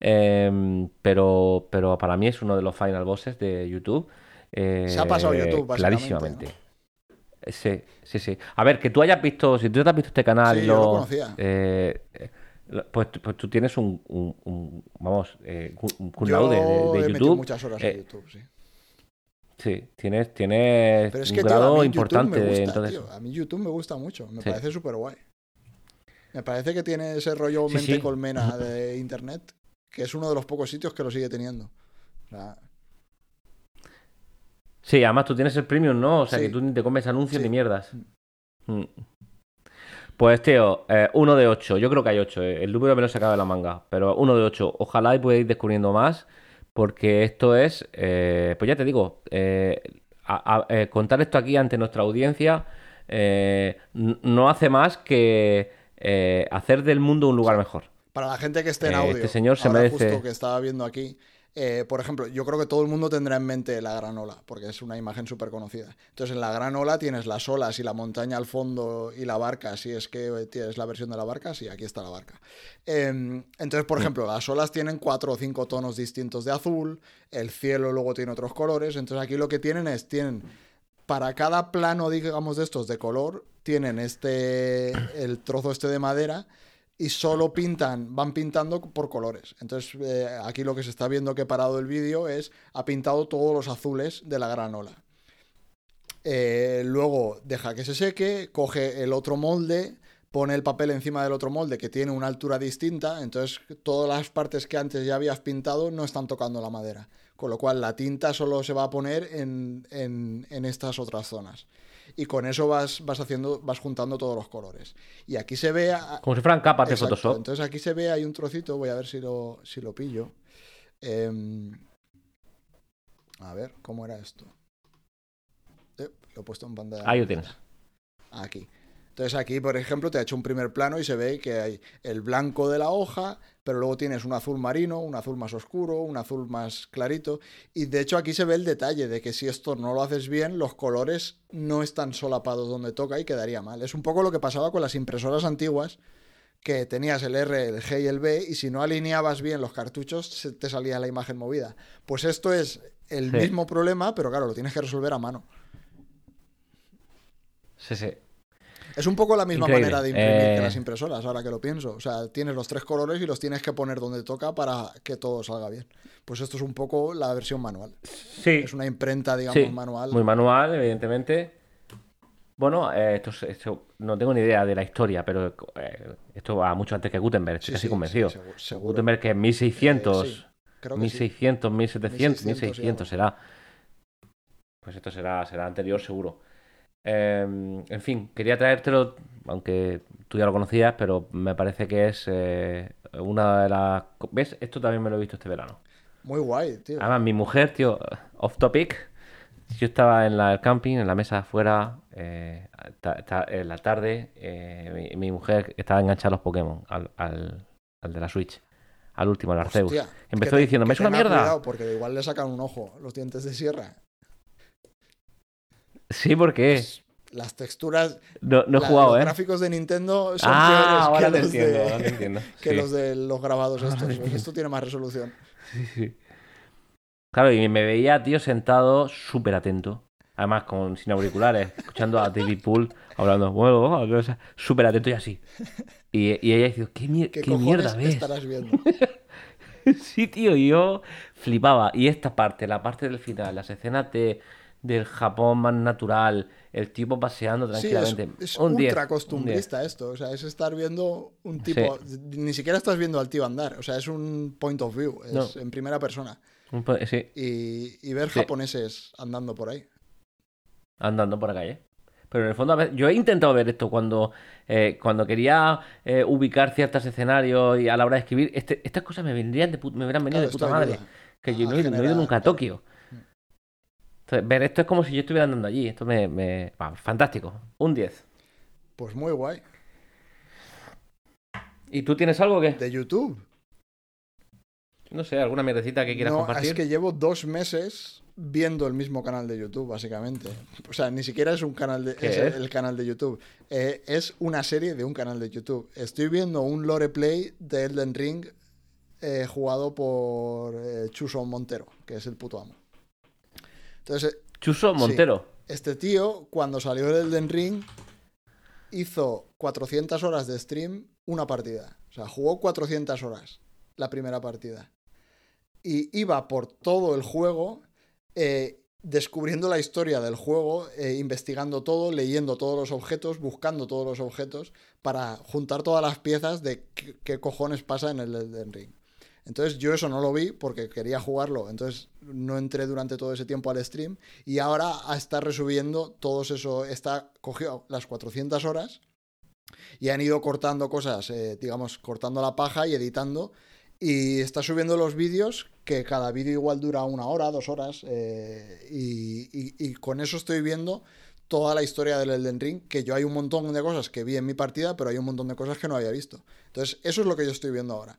em, pero, pero para mí es uno de los final bosses de YouTube. Se ha pasado eh, YouTube, básicamente, Clarísimamente. Sí, sí, sí. A ver, que tú hayas visto, si tú te has visto este canal Sí, y yo lo, lo conocía. eh, eh, lo- pues, pues tú tienes un, un- un- vamos, eh, un- Yo de, de he YouTube. muchas horas eh, en YouTube, sí. Sí, tienes, tienes Pero es un que, tío, a grado mí importante me gusta, entonces. tío. A mí YouTube me gusta mucho. Me Sí. parece súper guay. Me parece que tiene ese rollo Sí, mente sí. colmena de internet que es uno de los pocos sitios que lo sigue teniendo. O sea, Sí, además tú tienes el premium, ¿no? O sea, Sí. que tú te comes anuncios Sí. ni mierdas. Mm. Pues, tío, eh, uno de ocho. Yo creo que hay ocho. eh. El número me lo he sacado de la manga. Pero uno de ocho. Ojalá y podáis ir descubriendo más. Porque esto es, eh, pues ya te digo, eh, a- a- contar esto aquí ante nuestra audiencia no hace más que hacer del mundo un lugar mejor. Para la gente que esté en audio, este señor se ahora merece- justo que estaba viendo aquí, eh, por ejemplo, yo creo que todo el mundo tendrá en mente la gran ola, porque es una imagen súper conocida. Entonces, en la gran ola tienes las olas y la montaña al fondo y la barca, si es que tienes la versión de la barca, sí, aquí está la barca. Eh, entonces, por ejemplo, las olas tienen cuatro o cinco tonos distintos de azul, el cielo luego tiene otros colores, entonces aquí lo que tienen es, tienen, para cada plano, digamos, de estos de color, tienen este, el trozo este de madera y solo pintan, van pintando por colores. Entonces, eh, aquí lo que se está viendo que he parado el vídeo es, ha pintado todos los azules de la gran ola. Eh, luego deja que se seque, coge el otro molde, pone el papel encima del otro molde que tiene una altura distinta, entonces todas las partes que antes ya habías pintado no están tocando la madera. Con lo cual la tinta solo se va a poner en- en estas otras zonas. Y con eso vas, vas haciendo, vas juntando todos los colores. Y aquí se ve a- Como si fueran capas de Photoshop. Entonces aquí se ve, hay un trocito, voy a ver si lo, si lo pillo. Em, a ver, ¿cómo era esto? Eh, lo he puesto en pantalla. Ahí lo tienes. Aquí. Entonces aquí, por ejemplo, te ha hecho un primer plano y se ve que hay el blanco de la hoja, pero luego tienes un azul marino, un azul más oscuro, un azul más clarito. Y de hecho aquí se ve el detalle de que si esto no lo haces bien, los colores no están solapados donde toca y quedaría mal. Es un poco lo que pasaba con las impresoras antiguas, que tenías el R, el G y el B, y si no alineabas bien los cartuchos, te salía la imagen movida. Pues esto es el Sí. mismo problema, pero claro, lo tienes que resolver a mano. Sí, sí. Es un poco la misma Increíble. manera de imprimir que Eh, las impresoras, ahora que lo pienso. O sea, tienes los tres colores y los tienes que poner donde toca para que todo salga bien. Pues esto es un poco la versión manual. Sí, Es una imprenta, digamos, sí. manual. Muy manual, evidentemente. Bueno, eh, esto, es- esto- no tengo ni idea de la historia, pero eh, esto va mucho antes que Gutenberg, estoy Sí, casi sí, convencido. seguro- seguro. Gutenberg que es 1600, Eh, creo que sí. 1600, 1700, 1600 y 1600 será. Pues esto será, será anterior seguro. Eh, en fin, quería traértelo, aunque tú ya lo conocías, pero me parece que es eh, una de las... ¿Ves? Esto también me lo he visto este verano. Muy guay, tío. Además, mi mujer, tío, off topic, yo estaba en la- el camping, en la mesa afuera, eh, ta- ta- en la tarde, eh, mi, mi mujer estaba enganchada a los Pokémon, al, al- al de la Switch, al último, al Arceus. Hostia, Empezó diciendo, ¿me es una mierda? porque igual le sacan un ojo los dientes de sierra. Sí, ¿por qué? Las texturas, No, no he la- jugado, los ¿eh? gráficos de Nintendo son Ah, peores ahora que lo los entiendo, de, ahora lo entiendo. que Sí. los de los grabados estos. Esto tiene más resolución. Sí, sí. Claro, y me veía, tío, sentado súper atento. Además, con, sin auriculares, escuchando a David Pool hablando, bueno, o sea, súper atento y así. Y, y ella dice, ¿qué, mier- ¿Qué, mierda ves? estarás viendo? Sí, tío, y yo flipaba. Y esta parte, la parte del final, las escenas de, del Japón más natural, el tipo paseando Sí, es, tranquilamente. es un 10, ultra un 10. costumbrista esto. O sea, es estar viendo un tipo. Ni siquiera estás viendo al tío andar. O sea, es un point of view. Es No. en primera persona. Sí, Y, y ver Sí. japoneses andando por ahí. andando por la calle. Pero en el fondo, a yo he intentado ver esto cuando, eh, cuando quería eh, ubicar ciertos escenarios y a la hora de escribir, este- estas cosas me vendrían de, me hubieran venido Claro, de puta madre. ayuda Que yo no, he- no he ido nunca a Tokio. Entonces, ver esto es como si yo estuviera andando allí. Esto me, fantástico. Un 10. Pues muy guay. ¿Y tú tienes algo que? De YouTube. No sé, alguna mierdecita que quieras no, compartir. es que llevo dos meses viendo el mismo canal de YouTube, básicamente. O sea, ni siquiera es un canal de, ¿Qué es es? el canal de YouTube. Eh, es una serie de un canal de YouTube. Estoy viendo un lore play de Elden Ring eh, jugado por eh, Chuso Montero, que es el puto amo. Entonces, Chuso Montero. este tío, cuando salió el Elden Ring, hizo 400 horas de stream una partida. O sea, jugó 400 horas la primera partida. Y iba por todo el juego eh, descubriendo la historia del juego, eh, investigando todo, leyendo todos los objetos, buscando todos los objetos para juntar todas las piezas de qué, qué cojones pasa en el Elden Ring. Entonces yo eso no lo vi porque quería jugarlo, entonces no entré durante todo ese tiempo al stream y ahora está resubiendo todos eso, está cogido las 400 horas y han ido cortando cosas, eh, digamos, cortando la paja y editando y está subiendo los vídeos que cada vídeo igual dura una hora, dos horas eh, y, y con eso estoy viendo toda la historia del Elden Ring, que yo hay un montón de cosas que vi en mi partida, pero hay un montón de cosas que no había visto. Entonces, eso es lo que yo estoy viendo ahora.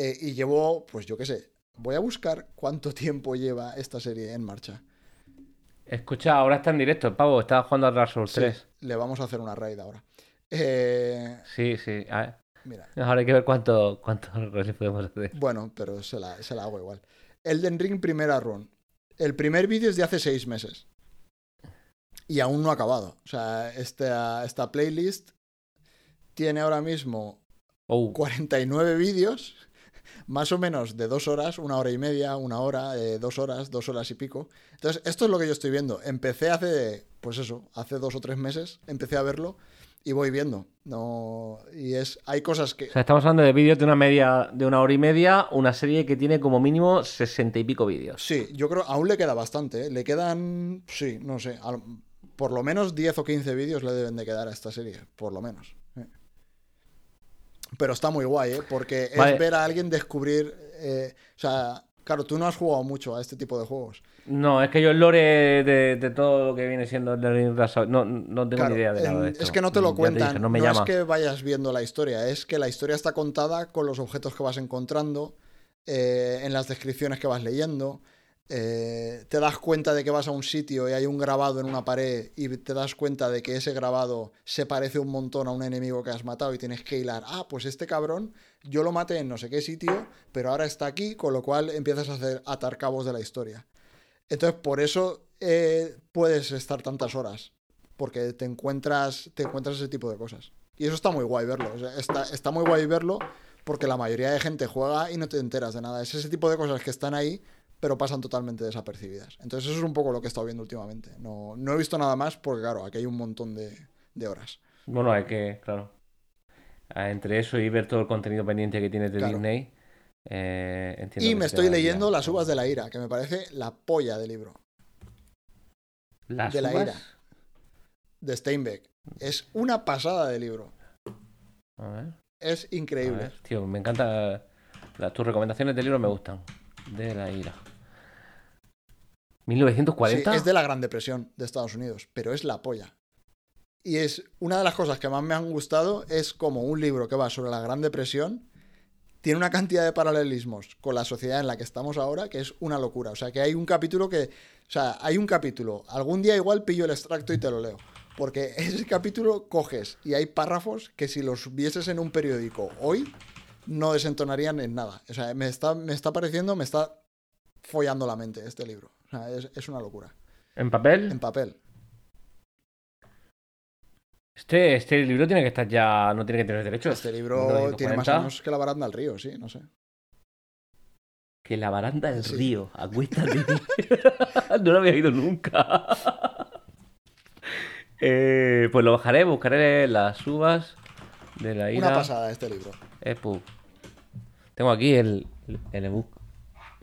Eh, y llevo, pues yo qué sé, voy a buscar cuánto tiempo lleva esta serie en marcha. Escucha, ahora está en directo, el pavo, está jugando a Dark Souls 3. le vamos a hacer una raid ahora. Eh, sí, sí. Mira. Ahora hay que ver cuánto, cuánto podemos hacer. Bueno, pero se la, se la hago igual. Elden Ring primera run. El primer vídeo es de hace seis meses y aún no ha acabado. O sea, esta, esta playlist tiene ahora mismo 49 vídeos, más o menos de dos horas, una hora y media, una hora, eh, dos horas, dos horas y pico. Entonces, esto es lo que yo estoy viendo. Empecé hace, pues eso, hace dos o tres meses, empecé a verlo y voy viendo. No, y es, hay cosas que. O sea, estamos hablando de vídeos de una media, de una hora y media, una serie que tiene como mínimo sesenta y pico vídeos. Sí, yo creo, aún le queda bastante. ¿eh? Le quedan, sí, no sé, por lo menos 10 o 15 vídeos le deben de quedar a esta serie, por lo menos. Pero está muy guay, ¿eh? Porque es ver a alguien descubrir... Eh, o sea, claro, tú no has jugado mucho a este tipo de juegos. No, es que yo el lore de, todo lo que viene siendo el no, no tengo ni idea de nada de esto. Es que no te lo cuentan, no, es que vayas viendo la historia, es que la historia está contada con los objetos que vas encontrando, eh, en las descripciones que vas leyendo. Eh, te das cuenta de que vas a un sitio y hay un grabado en una pared y te das cuenta de que ese grabado se parece un montón a un enemigo que has matado y tienes que hilar, ah, pues este cabrón yo lo maté en no sé qué sitio, pero ahora está aquí, con lo cual empiezas a hacer atar cabos de la historia. Entonces, por eso eh, puedes estar tantas horas, porque te encuentras, te encuentras ese tipo de cosas. Y eso está muy guay verlo, está, está muy guay verlo porque la mayoría de gente juega y no te enteras de nada. Es ese tipo de cosas que están ahí pero pasan totalmente desapercibidas. Entonces eso es un poco lo que he estado viendo últimamente. No, no he visto nada más porque, claro, aquí hay un montón de, horas. Bueno, hay que, claro. Ah, entre eso y ver todo el contenido pendiente que tienes de Disney. Eh, y me estoy leyendo Las uvas de la ira, que me parece la polla del libro. ¿Las de la ira. De Steinbeck. Es una pasada de libro. A ver. Es increíble. tío, me encanta. tus recomendaciones de libro me gustan. De la ira. 1940. es de la Gran Depresión de Estados Unidos, pero es la polla. Y es una de las cosas que más me han gustado es como un libro que va sobre la Gran Depresión tiene una cantidad de paralelismos con la sociedad en la que estamos ahora que es una locura. O sea, que hay un capítulo que, o sea, hay un capítulo, algún día igual pillo el extracto y te lo leo. Porque ese capítulo coges y hay párrafos que si los vieses en un periódico hoy no desentonarían en nada. O sea, me está, me está pareciendo, me está follando la mente este libro. O sea, es, una locura. ¿En papel? En papel. Este, este libro tiene que estar ya. No tiene que tener derechos. Este libro tiene más años que la baranda del río, sí, no sé. Que la baranda del río. Acuéstate. no lo había oído nunca. Eh, pues lo bajaré, buscaré las uvas de la ira. Una pasada este libro. Tengo aquí el, el ebook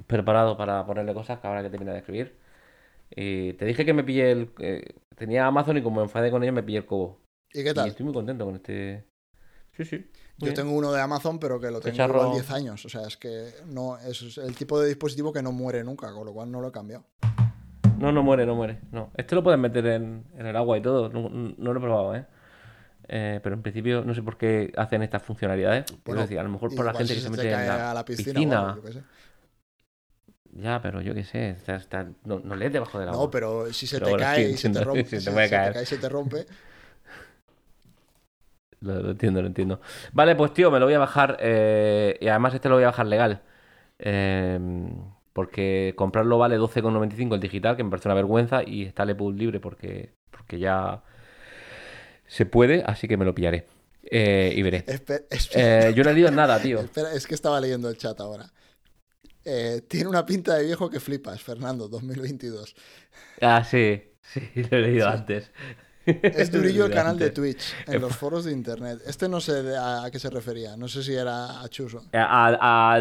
preparado para ponerle cosas que ahora que termina de escribir. Y te dije que me pillé el. Eh, tenía Amazon y como me enfadé con ellos me pillé el cobo. ¿Y qué tal? Y estoy muy contento con este. Sí, sí. Yo tengo uno de Amazon, pero que lo tengo igual 10 años. O sea, es que no es el tipo de dispositivo que no muere nunca, con lo cual no lo he cambiado. No, no muere, no muere. No. Este lo puedes meter en, en el agua y todo. No, no, lo he probado, ¿eh? Eh, pero en principio no sé por qué hacen estas funcionalidades. decir, a lo mejor por la gente que se, mete en la, piscina. Ya, pero yo qué sé, no, no lees debajo del agua. No, pero si se te cae y se te rompe, se, te cae y se te rompe. Lo, entiendo, lo entiendo. Vale, pues tío, me lo voy a bajar. Eh, y además este lo voy a bajar legal. Eh, porque comprarlo vale 12,95 el digital, que me parece una vergüenza, y está el libre porque, porque ya se puede, así que me lo pillaré. Eh, y veré. Eh, yo no he leído nada, tío. Espera, es que estaba leyendo el chat ahora. Eh, tiene una pinta de viejo que flipas, Fernando, 2022. Ah, sí, sí, lo he leído antes. Es durillo el canal de Twitch en los foros de internet. Este no sé a, qué se refería. No sé si era a Chuso. Eh, al, a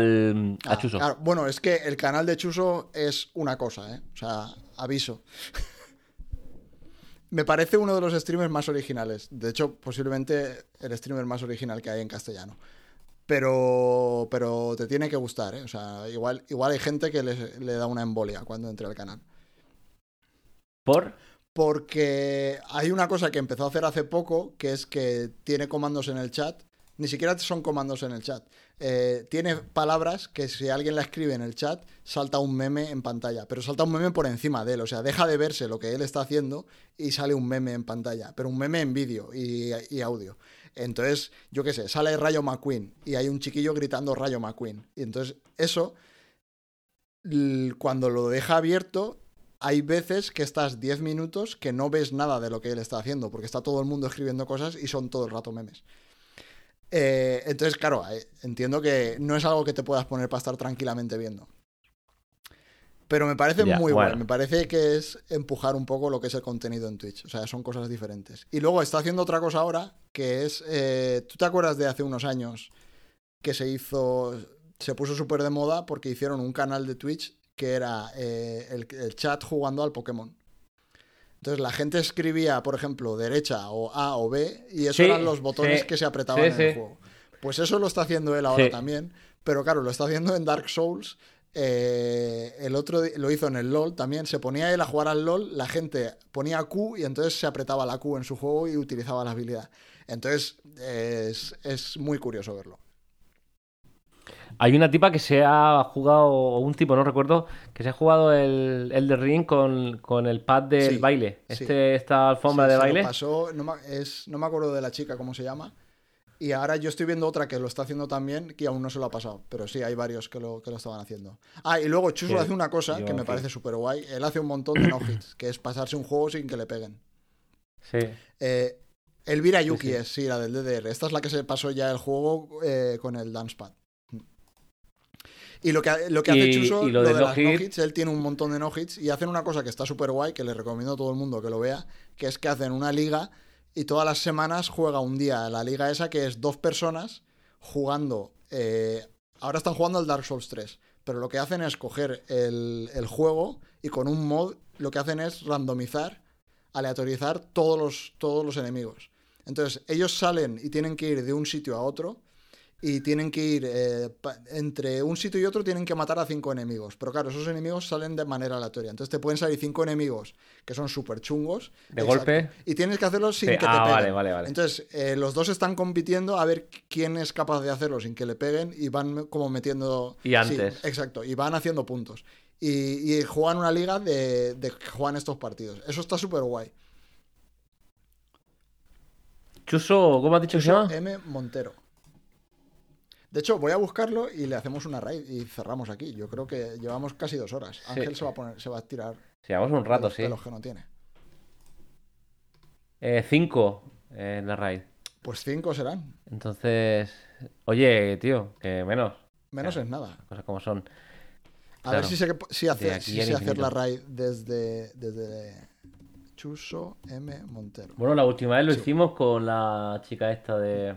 ah, Chuso. Bueno, es que el canal de Chuso es una cosa, ¿eh? O sea, aviso. Me parece uno de los streamers más originales. De hecho, posiblemente el streamer más original que hay en castellano. Pero, pero te tiene que gustar, ¿eh? O sea, igual, igual hay gente que le, le da una embolia cuando entre al canal. ¿Por? Porque hay una cosa que empezó a hacer hace poco, que es que tiene comandos en el chat. Ni siquiera son comandos en el chat. Eh, tiene palabras que si alguien la escribe en el chat, salta un meme en pantalla. Pero salta un meme por encima de él. O sea, deja de verse lo que él está haciendo y sale un meme en pantalla. Pero un meme en vídeo y, y audio. Entonces, yo qué sé, sale Rayo McQueen y hay un chiquillo gritando Rayo McQueen. Y entonces, eso, cuando lo deja abierto, hay veces que estás 10 minutos que no ves nada de lo que él está haciendo, porque está todo el mundo escribiendo cosas y son todo el rato memes. Eh, entonces, claro, eh, entiendo que no es algo que te puedas poner para estar tranquilamente viendo. Pero me parece muy bueno. Me parece que es empujar un poco lo que es el contenido en Twitch. O sea, son cosas diferentes. Y luego está haciendo otra cosa ahora, que es. Eh, ¿Tú te acuerdas de hace unos años que se hizo. Se puso súper de moda porque hicieron un canal de Twitch que era eh, el, chat jugando al Pokémon. Entonces la gente escribía, por ejemplo, derecha o A o B, y esos eran los botones que se apretaban en el juego. Pues eso lo está haciendo él ahora también, pero claro, lo está haciendo en Dark Souls. Eh, el otro lo hizo en el LOL también. Se ponía él a jugar al LOL, la gente ponía Q y entonces se apretaba la Q en su juego y utilizaba la habilidad. Entonces es, es muy curioso verlo. Hay una tipa que se ha jugado, o un tipo, no recuerdo, que se ha jugado el, el de Ring con, el pad del baile. Este, Esta alfombra de baile. pasó, no me, es, no me acuerdo de la chica, cómo se llama. Y ahora yo estoy viendo otra que lo está haciendo también, que aún no se lo ha pasado. Pero sí, hay varios que lo, que lo estaban haciendo. Ah, y luego Chuso hace una cosa que me parece súper guay. Él hace un montón de no-hits, que es pasarse un juego sin que le peguen. Sí. Eh, Elvira Yuki es, sí, la del DDR. Esta es la que se pasó ya el juego eh, con el Dancepad. Y lo que, lo que hace Chuso, lo, de, las no-hits, él tiene un montón de no-hits y hacen una cosa que está súper guay, que le recomiendo a todo el mundo que lo vea, que es que hacen una liga y todas las semanas juega un día la liga esa que es dos personas jugando. Eh, ahora están jugando al Dark Souls 3, pero lo que hacen es coger el, el juego y con un mod lo que hacen es randomizar, aleatorizar todos los, todos los enemigos. Entonces ellos salen y tienen que ir de un sitio a otro y tienen que ir eh, entre un sitio y otro tienen que matar a cinco enemigos. Pero claro, esos enemigos salen de manera aleatoria. Entonces te pueden salir cinco enemigos que son súper chungos. De golpe. Y tienes que hacerlo sin que te ah, peguen. Vale, vale, vale. Entonces eh, los dos están compitiendo a ver quién es capaz de hacerlo sin que le peguen y van como metiendo... Y antes. exacto, y van haciendo puntos. Y, juegan una liga de, de que juegan estos partidos. Eso está súper guay. Chuso, ¿cómo has dicho que se llama? M. Montero. De hecho, voy a buscarlo y le hacemos una raid y cerramos aquí. Yo creo que llevamos casi dos horas. Ángel se va a poner, se va a tirar. Llevamos un rato, sí. los que no tiene. Eh, cinco en la raid. Pues cinco serán. Entonces, oye, tío, que menos. Menos es nada. Cosas como son. A ver si sé, si hace, si hacer la raid desde, desde Chuso M. Montero. Bueno, la última vez lo hicimos con la chica esta de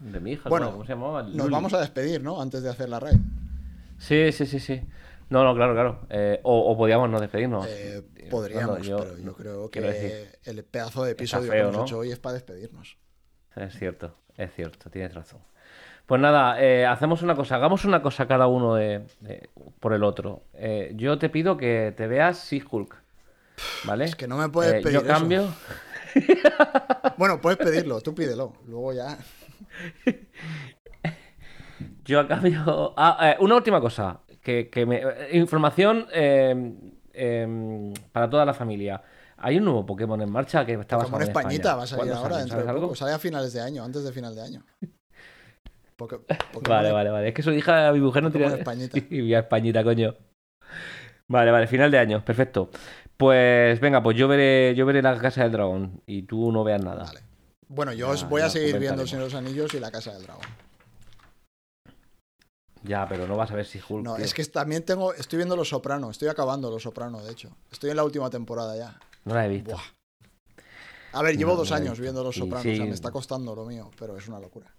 de mi hija, bueno, ¿cómo se llamaba? Nos vamos a despedir, ¿no? Antes de hacer la raid. Sí, sí, sí, sí. No, no, claro, claro. Eh, o, podíamos no despedirnos. Eh, podríamos, pero yo creo que el pedazo de episodio que hemos hecho hoy es para despedirnos. Es cierto, es cierto, tienes razón. Pues nada, eh, hacemos una cosa, hagamos una cosa cada uno de, por el otro. yo te pido que te veas Sea Hulk. ¿Vale? Es que no me puedes pedir. Yo cambio. bueno, puedes pedirlo, tú pídelo. Luego ya. Yo a cambio. Ah, eh, una última cosa. Que, me... Información em, em, para toda la familia. Hay un nuevo Pokémon en marcha que está Pokémon Españita va a salir ahora dentro de poco. Sale a finales de año, antes de final de año. vale, vale, vale. Es que su hija, mi mujer no tiene. Españita. Y Españita, coño. Vale, vale, final de año, perfecto. Pues venga, pues yo veré, yo veré la casa del dragón y tú no veas nada. Vale. Bueno, yo os voy a seguir viendo El Señor de los Anillos y La Casa del Dragón. Ya, pero no vas a ver si Hulk. No, es que también tengo. Estoy viendo Los Soprano. Estoy acabando Los Soprano, de hecho. Estoy en la última temporada ya. No la he visto. A ver, llevo No, dos no años viendo Los Sopranos, o sea, sí. me está costando lo mío, pero es una locura.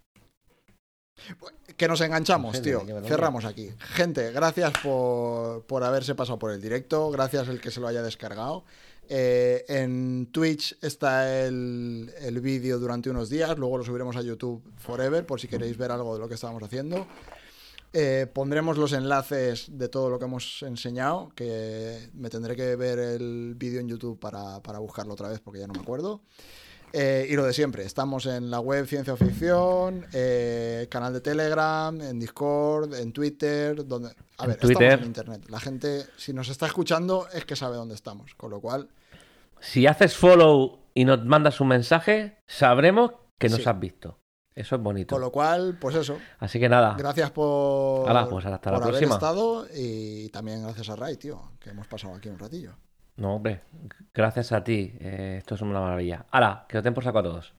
Que nos enganchamos, No tío. ¿de qué me lo Cerramos aquí. Gente, gracias por, por haberse pasado por el directo. Gracias el que se lo haya descargado. Eh, en Twitch está el, el vídeo durante unos días. Luego lo subiremos a YouTube Forever por si queréis ver algo de lo que estábamos haciendo. Eh, pondremos los enlaces de todo lo que hemos enseñado, que me tendré que ver el vídeo en YouTube para, para buscarlo otra vez porque ya no me acuerdo. Eh, y lo de siempre, estamos en la web Ciencia o Ficción, canal de Telegram, en Discord, en Twitter, donde... A ver, Twitter. estamos en Internet. La gente, si nos está escuchando, es que sabe dónde estamos. Con lo cual, Si haces follow y nos mandas un mensaje, sabremos que nos Sí. has visto. Eso es bonito. con lo cual, pues eso. Así que nada, Gracias por, Hala, pues hasta la por haber próxima. estado y también gracias a Ray, tío, que hemos pasado aquí un ratillo. no, hombre, gracias a ti. eh, esto es una maravilla. Hala, que os den por saco a todos.